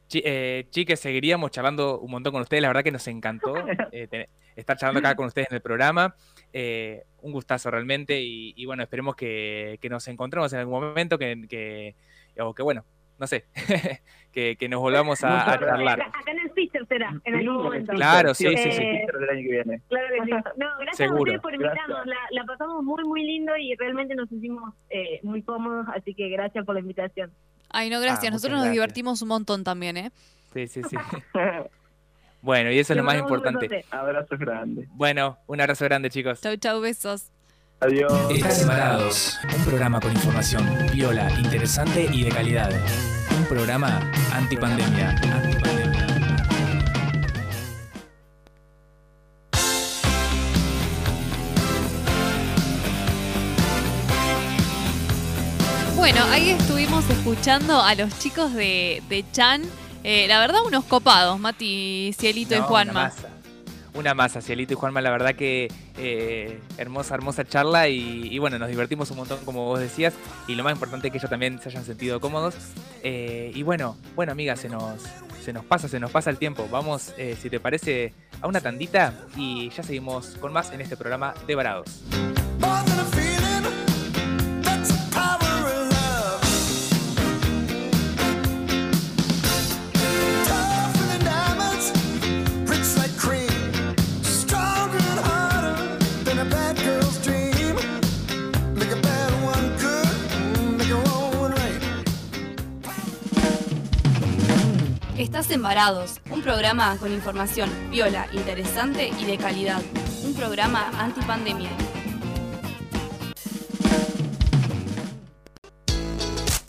chi- eh, chiques, seguiríamos charlando un montón con ustedes. La verdad que nos encantó <laughs> eh, estar charlando acá con ustedes en el programa. Eh, un gustazo realmente. Y, y bueno, esperemos que, que nos encontremos en algún momento, que, que- o que bueno, no sé, <laughs> que, que nos volvamos a, charlar. acá, acá en el Fister será, en Sí, algún momento. Claro, sí, sí, el sí. Twitter del año que viene. Claro que sí. No, gracias Seguro. a ustedes por invitarnos. La, la pasamos muy, muy lindo y realmente nos sentimos eh, muy cómodos, así que gracias por la invitación. Ay, no, gracias. Ah, Nosotros nos divertimos un montón también, ¿eh? Sí, sí, sí. <laughs> Bueno, y eso es lo más importante. besote. Abrazos grandes. Bueno, un abrazo grande, chicos. Chau, chau, besos. Adiós. Estás Embarados, un programa con información viola, interesante y de calidad. Un programa antipandemia. antipandemia. Bueno, ahí estuvimos escuchando a los chicos de, de Chan. Eh, la verdad, unos copados, Mati, Cielito y No, Una Juanma. masa. Una masa, Cielito y Juanma, la verdad que eh, hermosa, hermosa charla y, y bueno, nos divertimos un montón como vos decías y lo más importante es que ellos también se hayan sentido cómodos. Eh, y bueno, bueno amigas, se nos, se nos pasa, se nos pasa el tiempo. Vamos, si te parece, a una tandita y ya seguimos con más en este programa de Varados. Estás Embarados, un programa con información viola, interesante y de calidad. Un programa antipandemia.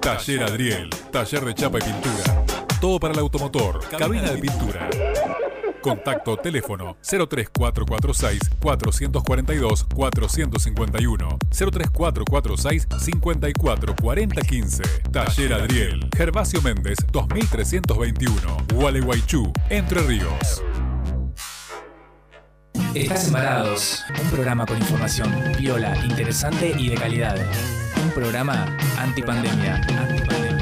Taller Adriel, taller de chapa y pintura. Todo para el automotor, cabina de pintura. Contacto teléfono 03446 442 451 03446 544015 Taller Adriel, Gervasio Méndez 2321 Gualeguaychú, Entre Ríos. Estás Embarados, un programa con información viola, interesante y de calidad. Programa antipandemia. antipandemia.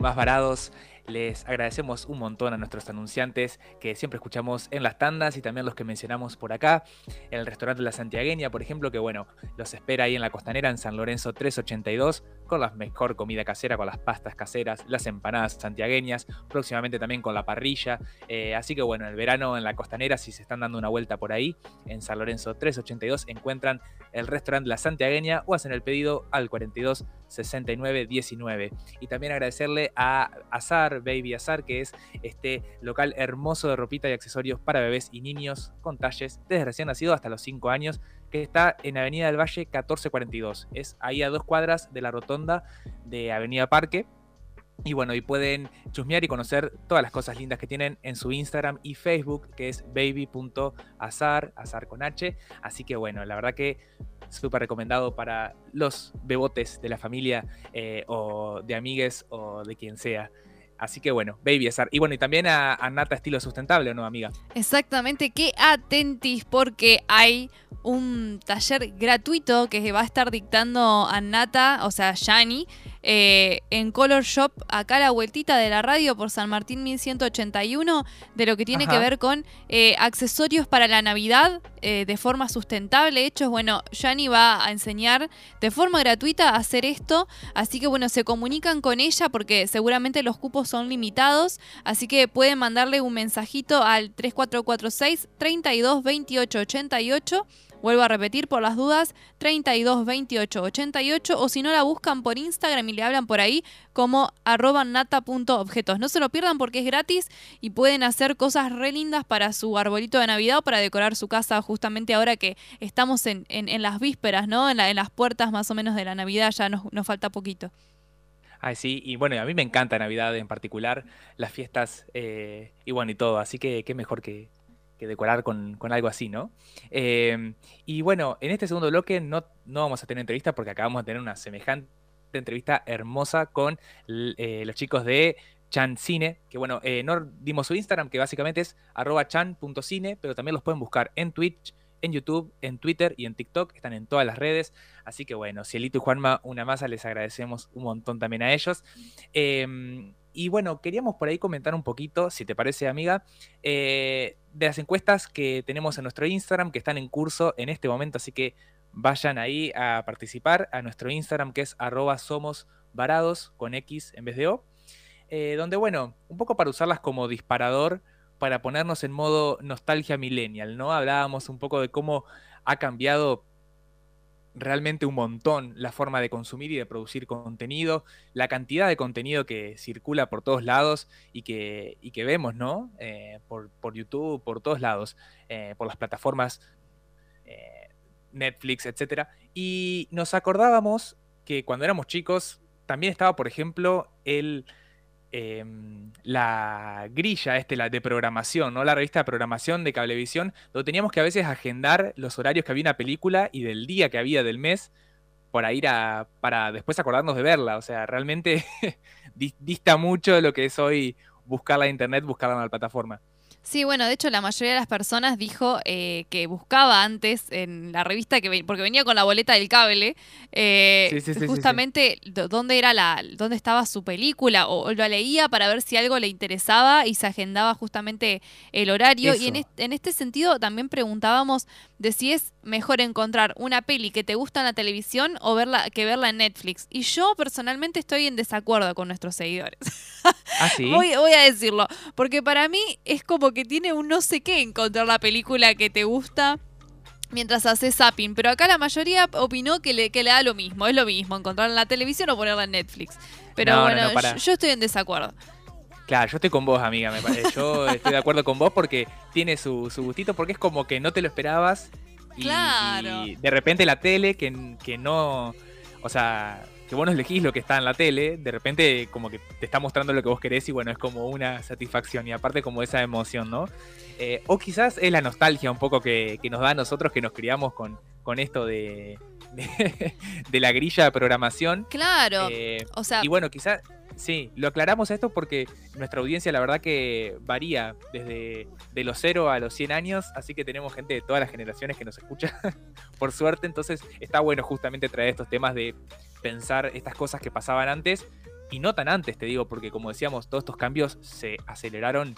Más varados. Les agradecemos un montón a nuestros anunciantes que siempre escuchamos en las tandas y también los que mencionamos por acá. El restaurante La Santiagueña, por ejemplo, que bueno, los espera ahí en la costanera en San Lorenzo 382 con la mejor comida casera, con las pastas caseras, las empanadas santiagueñas, próximamente también con la parrilla. Eh, así que bueno, el verano en la costanera, si se están dando una vuelta por ahí, en San Lorenzo 382 encuentran el restaurante La Santiagueña o hacen el pedido al 42 69 19. Y también agradecerle a Azar, Baby Azar, que es este local hermoso de ropita y accesorios para bebés y niños con talles desde recién nacido hasta los 5 años, que está en Avenida del Valle 1442. Es ahí a dos cuadras de la rotonda de Avenida Parque. Y bueno, y pueden chusmear y conocer todas las cosas lindas que tienen en su Instagram y Facebook, que es baby.azar, azar con H. Así que bueno, la verdad que súper recomendado para los bebotes de la familia eh, o de amigues o de quien sea. Así que bueno, Baby. Y bueno, y también a, a Estilo Sustentable, ¿no, amiga? Exactamente, que atentis porque hay un taller gratuito que va a estar dictando a o sea, Yani, eh, en Color Shop, acá a la vueltita de la radio por San Martín 1181, de lo que tiene Ajá. que ver con eh, accesorios para la Navidad eh, de forma sustentable. Hechos, bueno, Yani va a enseñar de forma gratuita a hacer esto, así que bueno, se comunican con ella porque seguramente los cupos son limitados, así que pueden mandarle un mensajito al 3446 32 28 88. Vuelvo a repetir por las dudas, 32 28 88 o si no la buscan por Instagram y le hablan por ahí como arroba nata.objetos. No se lo pierdan porque es gratis y pueden hacer cosas re lindas para su arbolito de Navidad o para decorar su casa justamente ahora que estamos en, las vísperas, ¿no? En, la- en las puertas más o menos de la Navidad, ya nos, nos falta poquito. Ay, sí, y bueno, a mí me encanta Navidad en particular, las fiestas eh, y bueno, y todo, así que qué mejor que, que decorar con, con algo así, ¿no? Eh, y bueno, en este segundo bloque no, no vamos a tener entrevista porque acabamos de tener una semejante entrevista hermosa con eh, los chicos de Chan Cine, que bueno, eh, no dimos su Instagram, que básicamente es arroba chan.cine, pero también los pueden buscar en Twitch, en YouTube, en Twitter y en TikTok, están en todas las redes, así que bueno, Cielito y Juanma, una masa, les agradecemos un montón también a ellos. Eh, y bueno, queríamos por ahí comentar un poquito, si te parece, amiga, eh, de las encuestas que tenemos en nuestro Instagram, que están en curso en este momento, así que vayan ahí a participar a nuestro Instagram, que es arroba somos varados con X en vez de O, eh, donde, bueno, un poco para usarlas como disparador para ponernos en modo nostalgia millennial, ¿no? Hablábamos un poco de cómo ha cambiado realmente un montón la forma de consumir y de producir contenido, la cantidad de contenido que circula por todos lados y que, y que vemos, ¿no? Eh, por, por YouTube, por todos lados, eh, por las plataformas eh, Netflix, etcétera. Y nos acordábamos que cuando éramos chicos también estaba, por ejemplo, el em, la grilla este, la de programación, ¿no? La revista de programación de Cablevisión, donde teníamos que a veces agendar los horarios que había una película y del día que había del mes para ir a. para después acordarnos de verla. O sea, realmente <laughs> dis- dista mucho de lo que es hoy buscarla en internet, buscarla en la plataforma. Sí, bueno, de hecho la mayoría de las personas dijo eh, que buscaba antes en la revista, que ve- porque venía con la boleta del cable, eh, Sí, sí, sí, sí, sí. justamente dónde era la, dónde estaba su película, o, o lo leía para ver si algo le interesaba y se agendaba justamente el horario. Y en, Eso. est- en este sentido también preguntábamos de si es mejor encontrar una peli que te gusta en la televisión o verla que verla en Netflix. Y yo personalmente estoy en desacuerdo con nuestros seguidores. Ah. <laughs> Voy, voy a decirlo, porque para mí es como que tiene un no sé qué encontrar la película que te gusta mientras haces zapping, pero acá la mayoría opinó que le, que le da lo mismo, es lo mismo, encontrarla en la televisión o ponerla en Netflix. Pero No, no, bueno, no, yo estoy en desacuerdo. Claro, yo estoy con vos, amiga, me parece. Yo <laughs> estoy de acuerdo con vos porque tiene su, su gustito, porque es como que no te lo esperabas. Y, Claro. y de repente la tele, que, que no. O sea, que vos no elegís lo que está en la tele, de repente como que te está mostrando lo que vos querés y bueno, es como una satisfacción y aparte como esa emoción, ¿no? Eh, o quizás es la nostalgia un poco que, que nos da a nosotros que nos criamos con, con esto de, de, <laughs> de la grilla de programación. Claro, Eh, o sea, y bueno, quizás, sí, lo aclaramos esto porque nuestra audiencia la verdad que varía desde de los 0 a los 100 años, así que tenemos gente de todas las generaciones que nos escucha, <laughs> por suerte, entonces está bueno justamente traer estos temas de pensar estas cosas que pasaban antes y no tan antes, te digo, porque como decíamos, todos estos cambios se aceleraron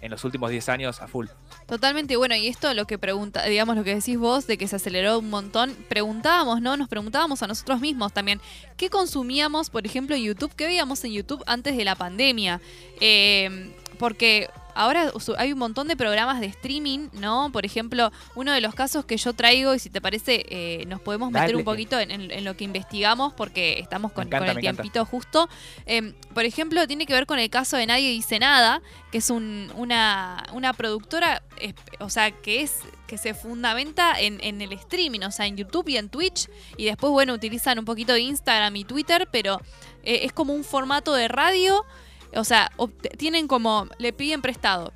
en los últimos 10 años a full. Totalmente, bueno, y esto lo que pregunta, digamos lo que decís vos, de que se aceleró un montón, preguntábamos, ¿no? Nos preguntábamos a nosotros mismos también, ¿qué consumíamos, por ejemplo, en YouTube? ¿Qué veíamos en YouTube antes de la pandemia? Eh, porque ahora hay un montón de programas de streaming, ¿no? Por ejemplo, uno de los casos que yo traigo, y si te parece, eh, nos podemos meter Dale. un poquito en, en- en lo que investigamos, porque estamos con, encanta, con el encanta. tiempito justo. Eh, por ejemplo, tiene que ver con el caso de Nadie Dice Nada, que es un- una, una productora, eh, o sea, que es que se fundamenta en, en el streaming, o sea, en YouTube y en Twitch, y después, bueno, utilizan un poquito de Instagram y Twitter, pero eh, es como un formato de radio, o sea, tienen como, le piden prestado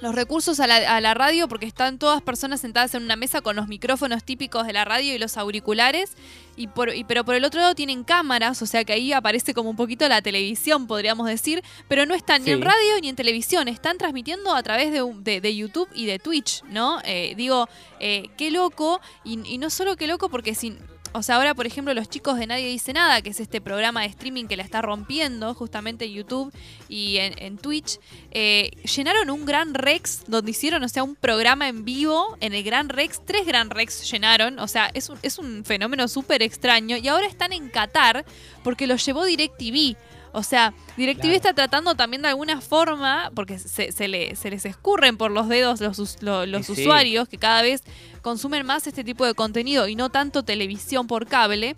los recursos a la, a la radio porque están todas personas sentadas en una mesa con los micrófonos típicos de la radio y los auriculares, y por, y- pero por el otro lado tienen cámaras, o sea que ahí aparece como un poquito la televisión, podríamos decir, pero no están ni en radio ni en televisión, están transmitiendo a través de, un- de- de YouTube y de Twitch, ¿no? Eh, digo, eh, qué loco, y, y no solo qué loco porque sin... O sea, ahora, por ejemplo, los chicos de Nadie Dice Nada, que es este programa de streaming que la está rompiendo justamente en YouTube y en, Twitch, eh, llenaron un Gran Rex donde hicieron, o sea, un programa en vivo en el Gran Rex. Tres Gran Rex llenaron, o sea, es un, es un fenómeno súper extraño. Y ahora están en Qatar porque lo llevó DirecTV. O sea, DirecTV Claro. está tratando también de alguna forma, porque se, se le- se les escurren por los dedos los, sí. usuarios que cada vez consumen más este tipo de contenido y no tanto televisión por cable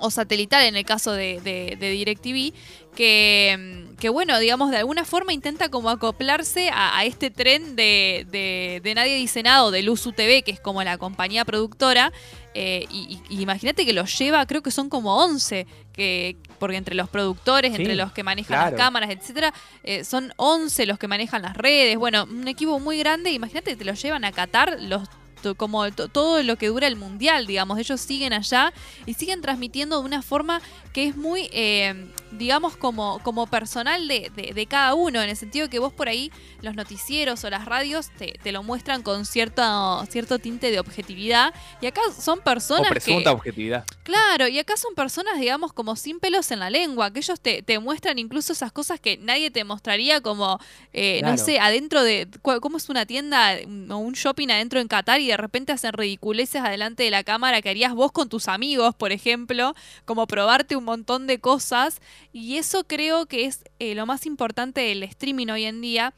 o satelital en el caso de, de, de DirecTV, que, mm, que bueno, digamos, de alguna forma intenta como acoplarse a, a este tren de, de, de Nadie Dice Nada o de Luzu TV, que es como la compañía productora, eh, y, imagínate que los lleva, creo que son como 11, que, porque entre los productores, Sí, entre los que manejan claro. las cámaras, etcétera, eh, son 11 los que manejan las redes, bueno, un equipo muy grande, imagínate que te los llevan a Qatar los como to- todo lo que dura el mundial, digamos, ellos siguen allá y siguen transmitiendo de una forma que es muy, eh, digamos, como, como personal de, de- de cada uno, en el sentido que vos por ahí los noticieros o las radios te, te lo muestran con cierto, cierto tinte de objetividad. Y acá son O personas presunta que... objetividad. Claro, y acá son personas, digamos, como sin pelos en la lengua, que ellos te, te muestran incluso esas cosas que nadie te mostraría como, eh, no sé, adentro de, cómo es una tienda o un shopping adentro en Qatar y de repente hacen ridiculeces adelante de la cámara que harías vos con tus amigos, por ejemplo, como probarte un montón de cosas. Y eso creo que es eh, lo más importante del streaming hoy en día,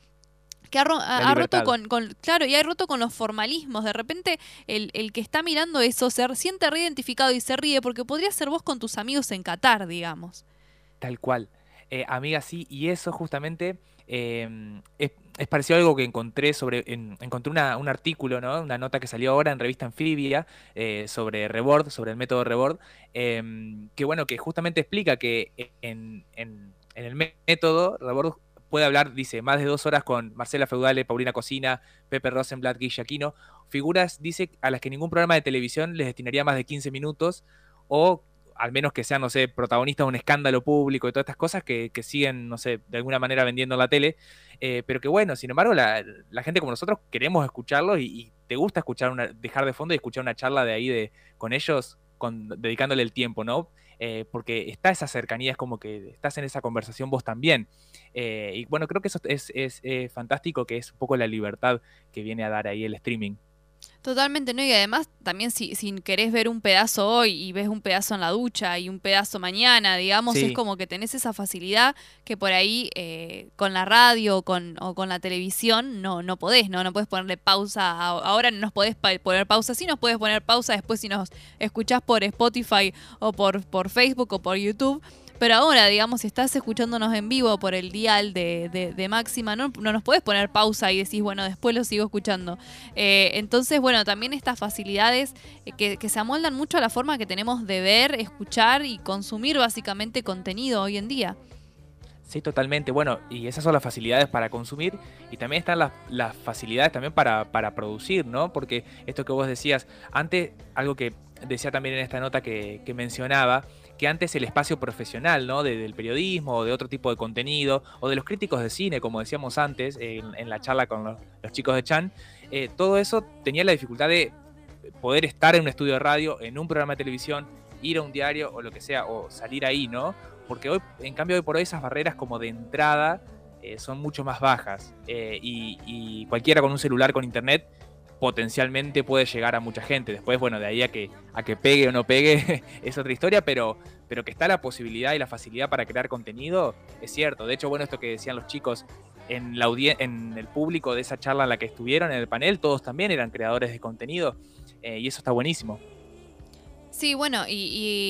que ha, ro- ha- ha roto con- claro, y ha roto con los formalismos. De repente, el, el que está mirando eso se siente reidentificado y se ríe porque podría ser vos con tus amigos en Qatar, digamos. Tal cual. Eh, amiga, sí, y eso justamente eh, es, es parecido a algo que encontré sobre. en- encontré una- un artículo, ¿no? Una nota que salió ahora en revista Anfibia eh, sobre Rebord, sobre el método Rebord, em, que bueno, que justamente explica que en, en- en el mé- método Rebord puede hablar, dice, más de dos horas con Marcela Feudale, Paulina Cocina, Pepe Rosenblatt, Guille Aquino, figuras, dice, a las que ningún programa de televisión les destinaría más de 15 minutos, o al menos que sean, no sé, protagonistas de un escándalo público y todas estas cosas que, siguen, no sé, de alguna manera vendiendo en la tele, eh, pero que bueno, sin embargo, la, la gente como nosotros queremos escucharlos y, y te gusta escuchar una, dejar de fondo y escuchar una charla de ahí de, con ellos, con, dedicándole el tiempo, ¿no? Eh, porque está esa cercanía, es como que estás en esa conversación vos también. Eh, y bueno, creo que eso es, es, fantástico, que es un poco la libertad que viene a dar ahí el streaming. Totalmente, ¿no? Y además, también si, si querés ver un pedazo hoy y ves un pedazo en la ducha y un pedazo mañana, digamos, Sí. es como que tenés esa facilidad que por ahí eh, con la radio o con, o con la televisión no, no podés, ¿no? No podés ponerle pausa. a- Ahora no nos podés pa- poner pausa, sí nos podés poner pausa después si nos escuchás por Spotify o por, por Facebook o por YouTube. Pero ahora, digamos, si estás escuchándonos en vivo por el dial de, de- Máxima, no, no nos puedes poner pausa y decís, bueno, después lo sigo escuchando. Eh, entonces, bueno, también estas facilidades eh, que, que se amoldan mucho a la forma que tenemos de ver, escuchar y consumir básicamente contenido hoy en día. Sí, totalmente. Bueno, y esas son las facilidades para consumir y también están las, las facilidades también para, para producir, ¿no? Porque esto que vos decías, antes, algo que decía también en esta nota que, que mencionaba, que antes el espacio profesional, ¿no? De- del periodismo o de otro tipo de contenido, o de los críticos de cine, como decíamos antes en, la charla con los, chicos de Chan, eh, todo eso tenía la dificultad de poder estar en un estudio de radio, en un programa de televisión, ir a un diario o lo que sea, o salir ahí, ¿no? Porque hoy, en cambio, hoy por hoy esas barreras como de entrada eh, son mucho más bajas. eh, y cualquiera con un celular con internet potencialmente puede llegar a mucha gente. Después, bueno, de ahí a que, a que pegue o no pegue <laughs> es otra historia, pero, pero que está la posibilidad y la facilidad para crear contenido, es cierto. De hecho, bueno, esto que decían los chicos en, la en el público de esa charla en la que estuvieron, en el panel, todos también eran creadores de contenido, eh, y eso está buenísimo. Sí, bueno, y,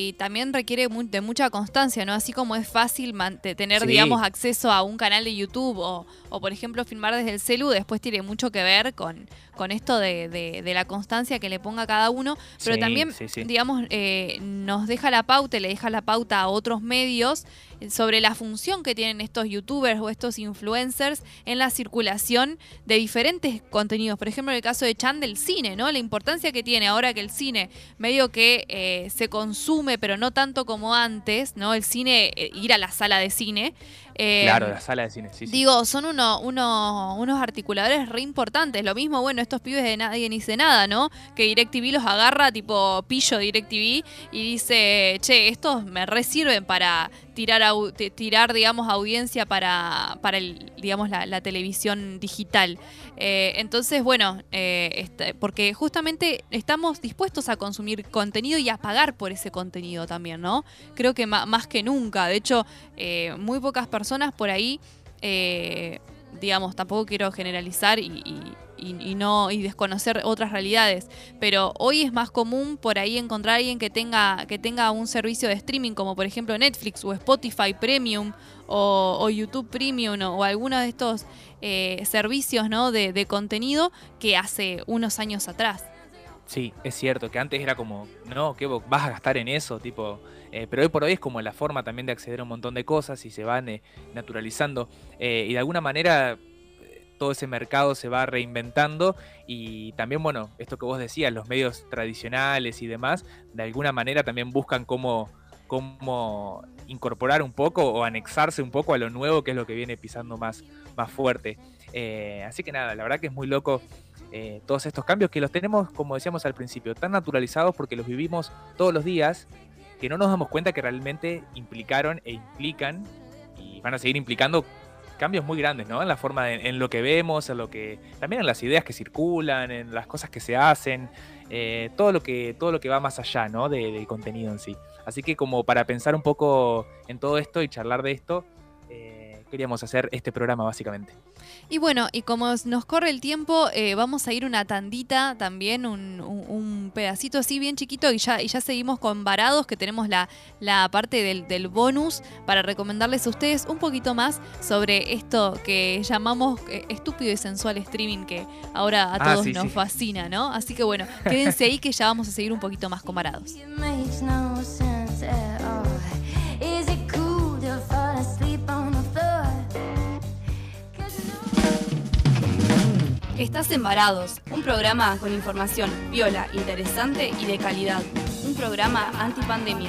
y también requiere de mucha constancia, ¿no? Así como es fácil tener, Sí. digamos, acceso a un canal de YouTube o, o, por ejemplo, filmar desde el celu, después tiene mucho que ver con, con esto de, de- de la constancia que le ponga cada uno, pero Sí, también, sí, digamos, eh, nos deja la pauta, y le deja la pauta a otros medios sobre la función que tienen estos youtubers o estos influencers en la circulación de diferentes contenidos. Por ejemplo, en el caso de Chan del cine, ¿no? La importancia que tiene ahora que el cine medio que eh, se consume, pero no tanto como antes, ¿no? El cine, eh, ir a la sala de cine. Eh, claro, la sala de cine, sí. Digo, son uno, uno- unos articuladores re importantes. Lo mismo, bueno, estos pibes de nadie ni dice nada, ¿no? Que DirecTV los agarra, tipo pillo DirecTV, y dice, che, estos me re sirven para tirar, au- tirar digamos, audiencia para, para el, digamos, la, la televisión digital. Eh, entonces, bueno, eh, este, porque justamente estamos dispuestos a consumir contenido y a pagar por ese contenido también, ¿no? Creo que más que nunca. De hecho, eh, muy pocas personas por ahí, eh, digamos, tampoco quiero generalizar y, y- y- y no y desconocer otras realidades, pero hoy es más común por ahí encontrar a alguien que tenga que tenga un servicio de streaming como por ejemplo Netflix o Spotify Premium o, YouTube Premium o, alguno de estos eh, servicios ¿no? de, de contenido que hace unos años atrás. Sí, es cierto, que antes era como, no, ¿qué vas a gastar en eso? Tipo, eh, pero hoy por hoy es como la forma también de acceder a un montón de cosas y se van eh, naturalizando. eh, y de alguna manera todo ese mercado se va reinventando y también, bueno, esto que vos decías, los medios tradicionales y demás, de alguna manera también buscan cómo, cómo incorporar un poco o anexarse un poco a lo nuevo que es lo que viene pisando más, más fuerte. Así que nada, la verdad que es muy loco todos estos cambios que los tenemos, como decíamos al principio, tan naturalizados porque los vivimos todos los días que no nos damos cuenta que realmente implicaron e implican y van a seguir implicando cambios muy grandes, ¿no? En la forma, de- en lo que vemos, en lo que, también en las ideas que circulan, en las cosas que se hacen, eh, todo lo que, todo lo que va más allá, ¿no? De- del contenido en sí. Así que como para pensar un poco en todo esto y charlar de esto, queríamos hacer este programa básicamente. Y bueno, y como nos corre el tiempo, eh, vamos a ir una tandita también, un, un- un pedacito así bien chiquito y ya, y ya seguimos con Varados, que tenemos la, la parte del, del bonus para recomendarles a ustedes un poquito más sobre esto que llamamos eh, estúpido y sensual streaming, que ahora a Ah, todos sí, nos sí. fascina, ¿no? Así que bueno, quédense ahí que ya vamos a seguir un poquito más con Varados. Estás en Varados, un programa con información viola, interesante y de calidad. Un programa antipandemia.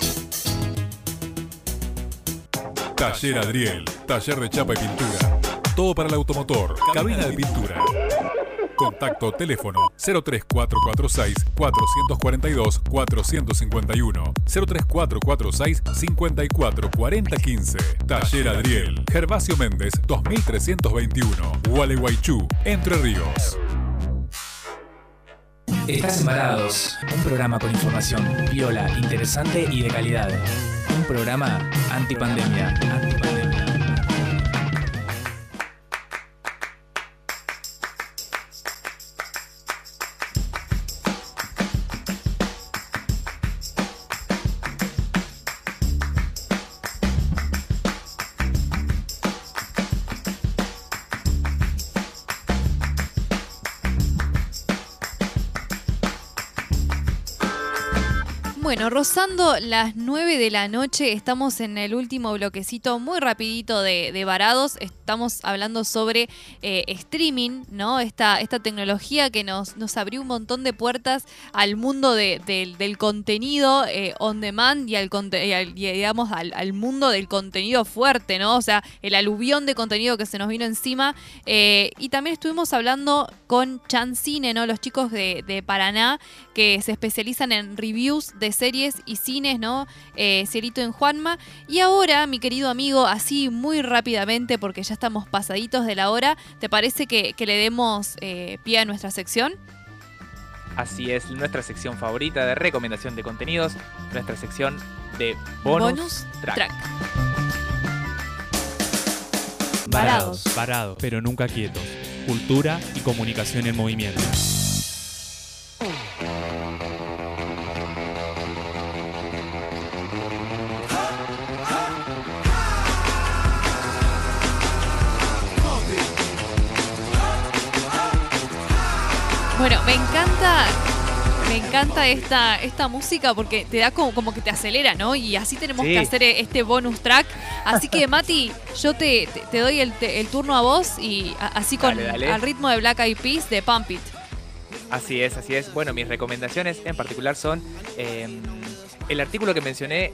Taller Adriel, taller de chapa y pintura. Todo para el automotor, cabina de pintura. Contacto teléfono 03446 442 451 03446 544015 Taller Adriel, Gervasio Méndez 2321 Gualeguaychú, Entre Ríos. Estás Embarados, un programa con información viola, interesante y de calidad. Un programa antipandemia. Bueno, rozando las 9 de la noche, estamos en el último bloquecito muy rapidito de, de Varados. Estamos hablando sobre eh, streaming, ¿no? Esta, esta tecnología que nos, nos abrió un montón de puertas al mundo de- del- contenido eh, on demand y, al, y y, digamos, al, mundo del contenido fuerte, ¿no? O sea, el aluvión de contenido que se nos vino encima. Eh, y también estuvimos hablando con Chancine, ¿no? Los chicos de, Paraná que se especializan en reviews de series y cines, ¿no? Cielito en Juanma. Y ahora, mi querido amigo, así muy rápidamente, porque ya estamos pasaditos de la hora, ¿te parece que, que le demos eh, pie a nuestra sección? Así es, nuestra sección favorita de recomendación de contenidos, nuestra sección de bonus, track. Varados. Varados, pero nunca quietos. Cultura y comunicación en movimiento. Bueno, me encanta. Me encanta esta, esta música porque te da como, como que te acelera, ¿no? Y así tenemos Sí. que hacer este bonus track. Así que, <laughs> Mati, yo te, te- te doy el, te- el turno a vos y a- así con Dale, dale. al ritmo de Black Eyed Peas de Pump It. Así es, así es. Bueno, mis recomendaciones en particular son eh, el artículo que mencioné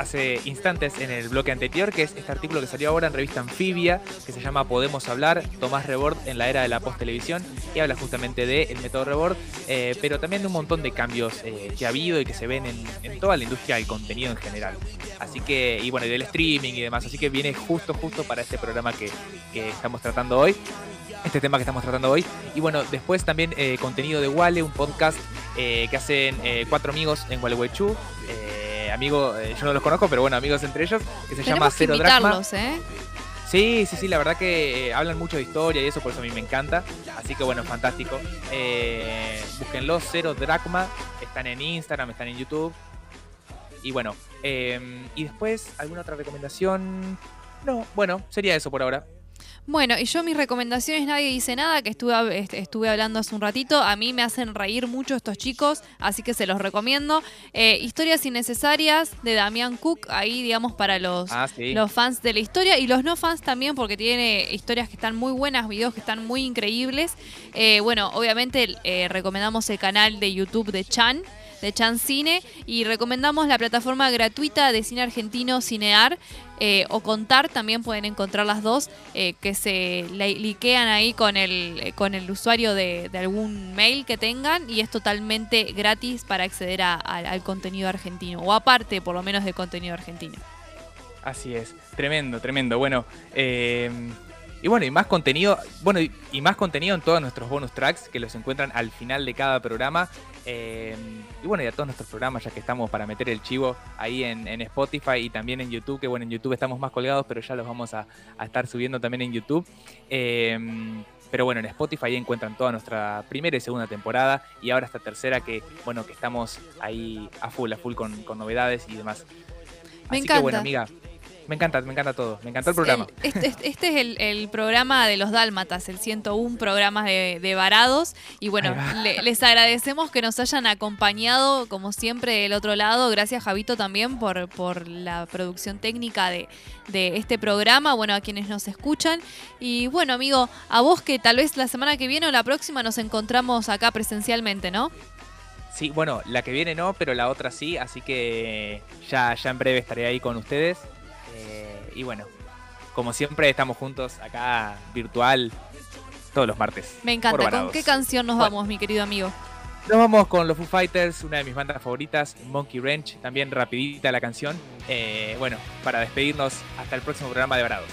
hace instantes en el bloque anterior, que es este artículo que salió ahora en revista Anfibia, que se llama Podemos Hablar, Tomás Rebord en la era de la post-televisión, y habla justamente del método Rebord, eh, pero también de un montón de cambios eh, que ha habido y que se ven en, toda la industria del contenido en general. Así que, y bueno, y del streaming y demás, así que viene justo, justo para este programa que, que estamos tratando hoy este tema que estamos tratando hoy. Y bueno, después también eh, contenido de Wale, un podcast que hacen cuatro amigos en Gualeguaychú. Amigo, eh, yo no los conozco, pero bueno, amigos entre ellos, que se llama Cero invitarlos, ¿eh? Sí, sí, sí, la verdad que eh, hablan mucho de historia y eso, por eso a mí me encanta. Así que bueno, fantástico. Eh, búsquenlo, Cero Dracma. Están en Instagram, están en YouTube. Y bueno, eh, y después, ¿alguna otra recomendación? No, bueno, sería eso por ahora. Bueno, y yo mis recomendaciones, nadie dice nada, que estuve, hab- est- estuve hablando hace un ratito. A mí me hacen reír mucho estos chicos, así que se los recomiendo. Eh, Historias innecesarias de Damián Cook, ahí digamos para los, Ah, sí. los fans de la historia y los no fans también, porque tiene historias que están muy buenas, videos que están muy increíbles. Eh, bueno, obviamente eh, recomendamos el canal de YouTube de Chan de Chan Cine y recomendamos la plataforma gratuita de cine argentino Cinear eh, o Contar, también pueden encontrar las dos, eh, que se li- liquean ahí con el, eh, con el usuario de, algún mail que tengan y es totalmente gratis para acceder a- al- contenido argentino, o aparte por lo menos de contenido argentino. Así es, tremendo, tremendo. Bueno, eh, y bueno, y más contenido, bueno, y, más contenido en todos nuestros bonus tracks que los encuentran al final de cada programa. Eh, y bueno, y a todos nuestros programas, ya que estamos para meter el chivo ahí en, en Spotify y también en YouTube, que bueno, en YouTube estamos más colgados, pero ya los vamos a, a estar subiendo también en YouTube. Eh, pero bueno, en Spotify ahí encuentran toda nuestra primera y segunda temporada y ahora esta tercera que, bueno, que estamos ahí a full, a full con, con novedades y demás. Me Así que bueno, encanta. amiga, me encanta, me encanta todo. Me encantó el programa. El- este, este- este es el, el programa de los Dálmatas, el 101 programas de, de Varados. Y bueno, le- les agradecemos que nos hayan acompañado, como siempre, del otro lado. Gracias, Javito, también por, por la producción técnica de, de este programa. Bueno, a quienes nos escuchan. Y bueno, amigo, a vos que tal vez la semana que viene o la próxima nos encontramos acá presencialmente, ¿no? Sí, bueno, la que viene no, pero la otra sí, así que ya, ya en breve estaré ahí con ustedes. Y bueno, como siempre estamos juntos acá virtual todos los martes. Me encanta. ¿Con qué canción nos Bueno. vamos, mi querido amigo? Nos vamos con los Foo Fighters, una de mis bandas favoritas, Monkey Wrench, también rapidita la canción. Eh, bueno, para despedirnos hasta el próximo programa de Varados.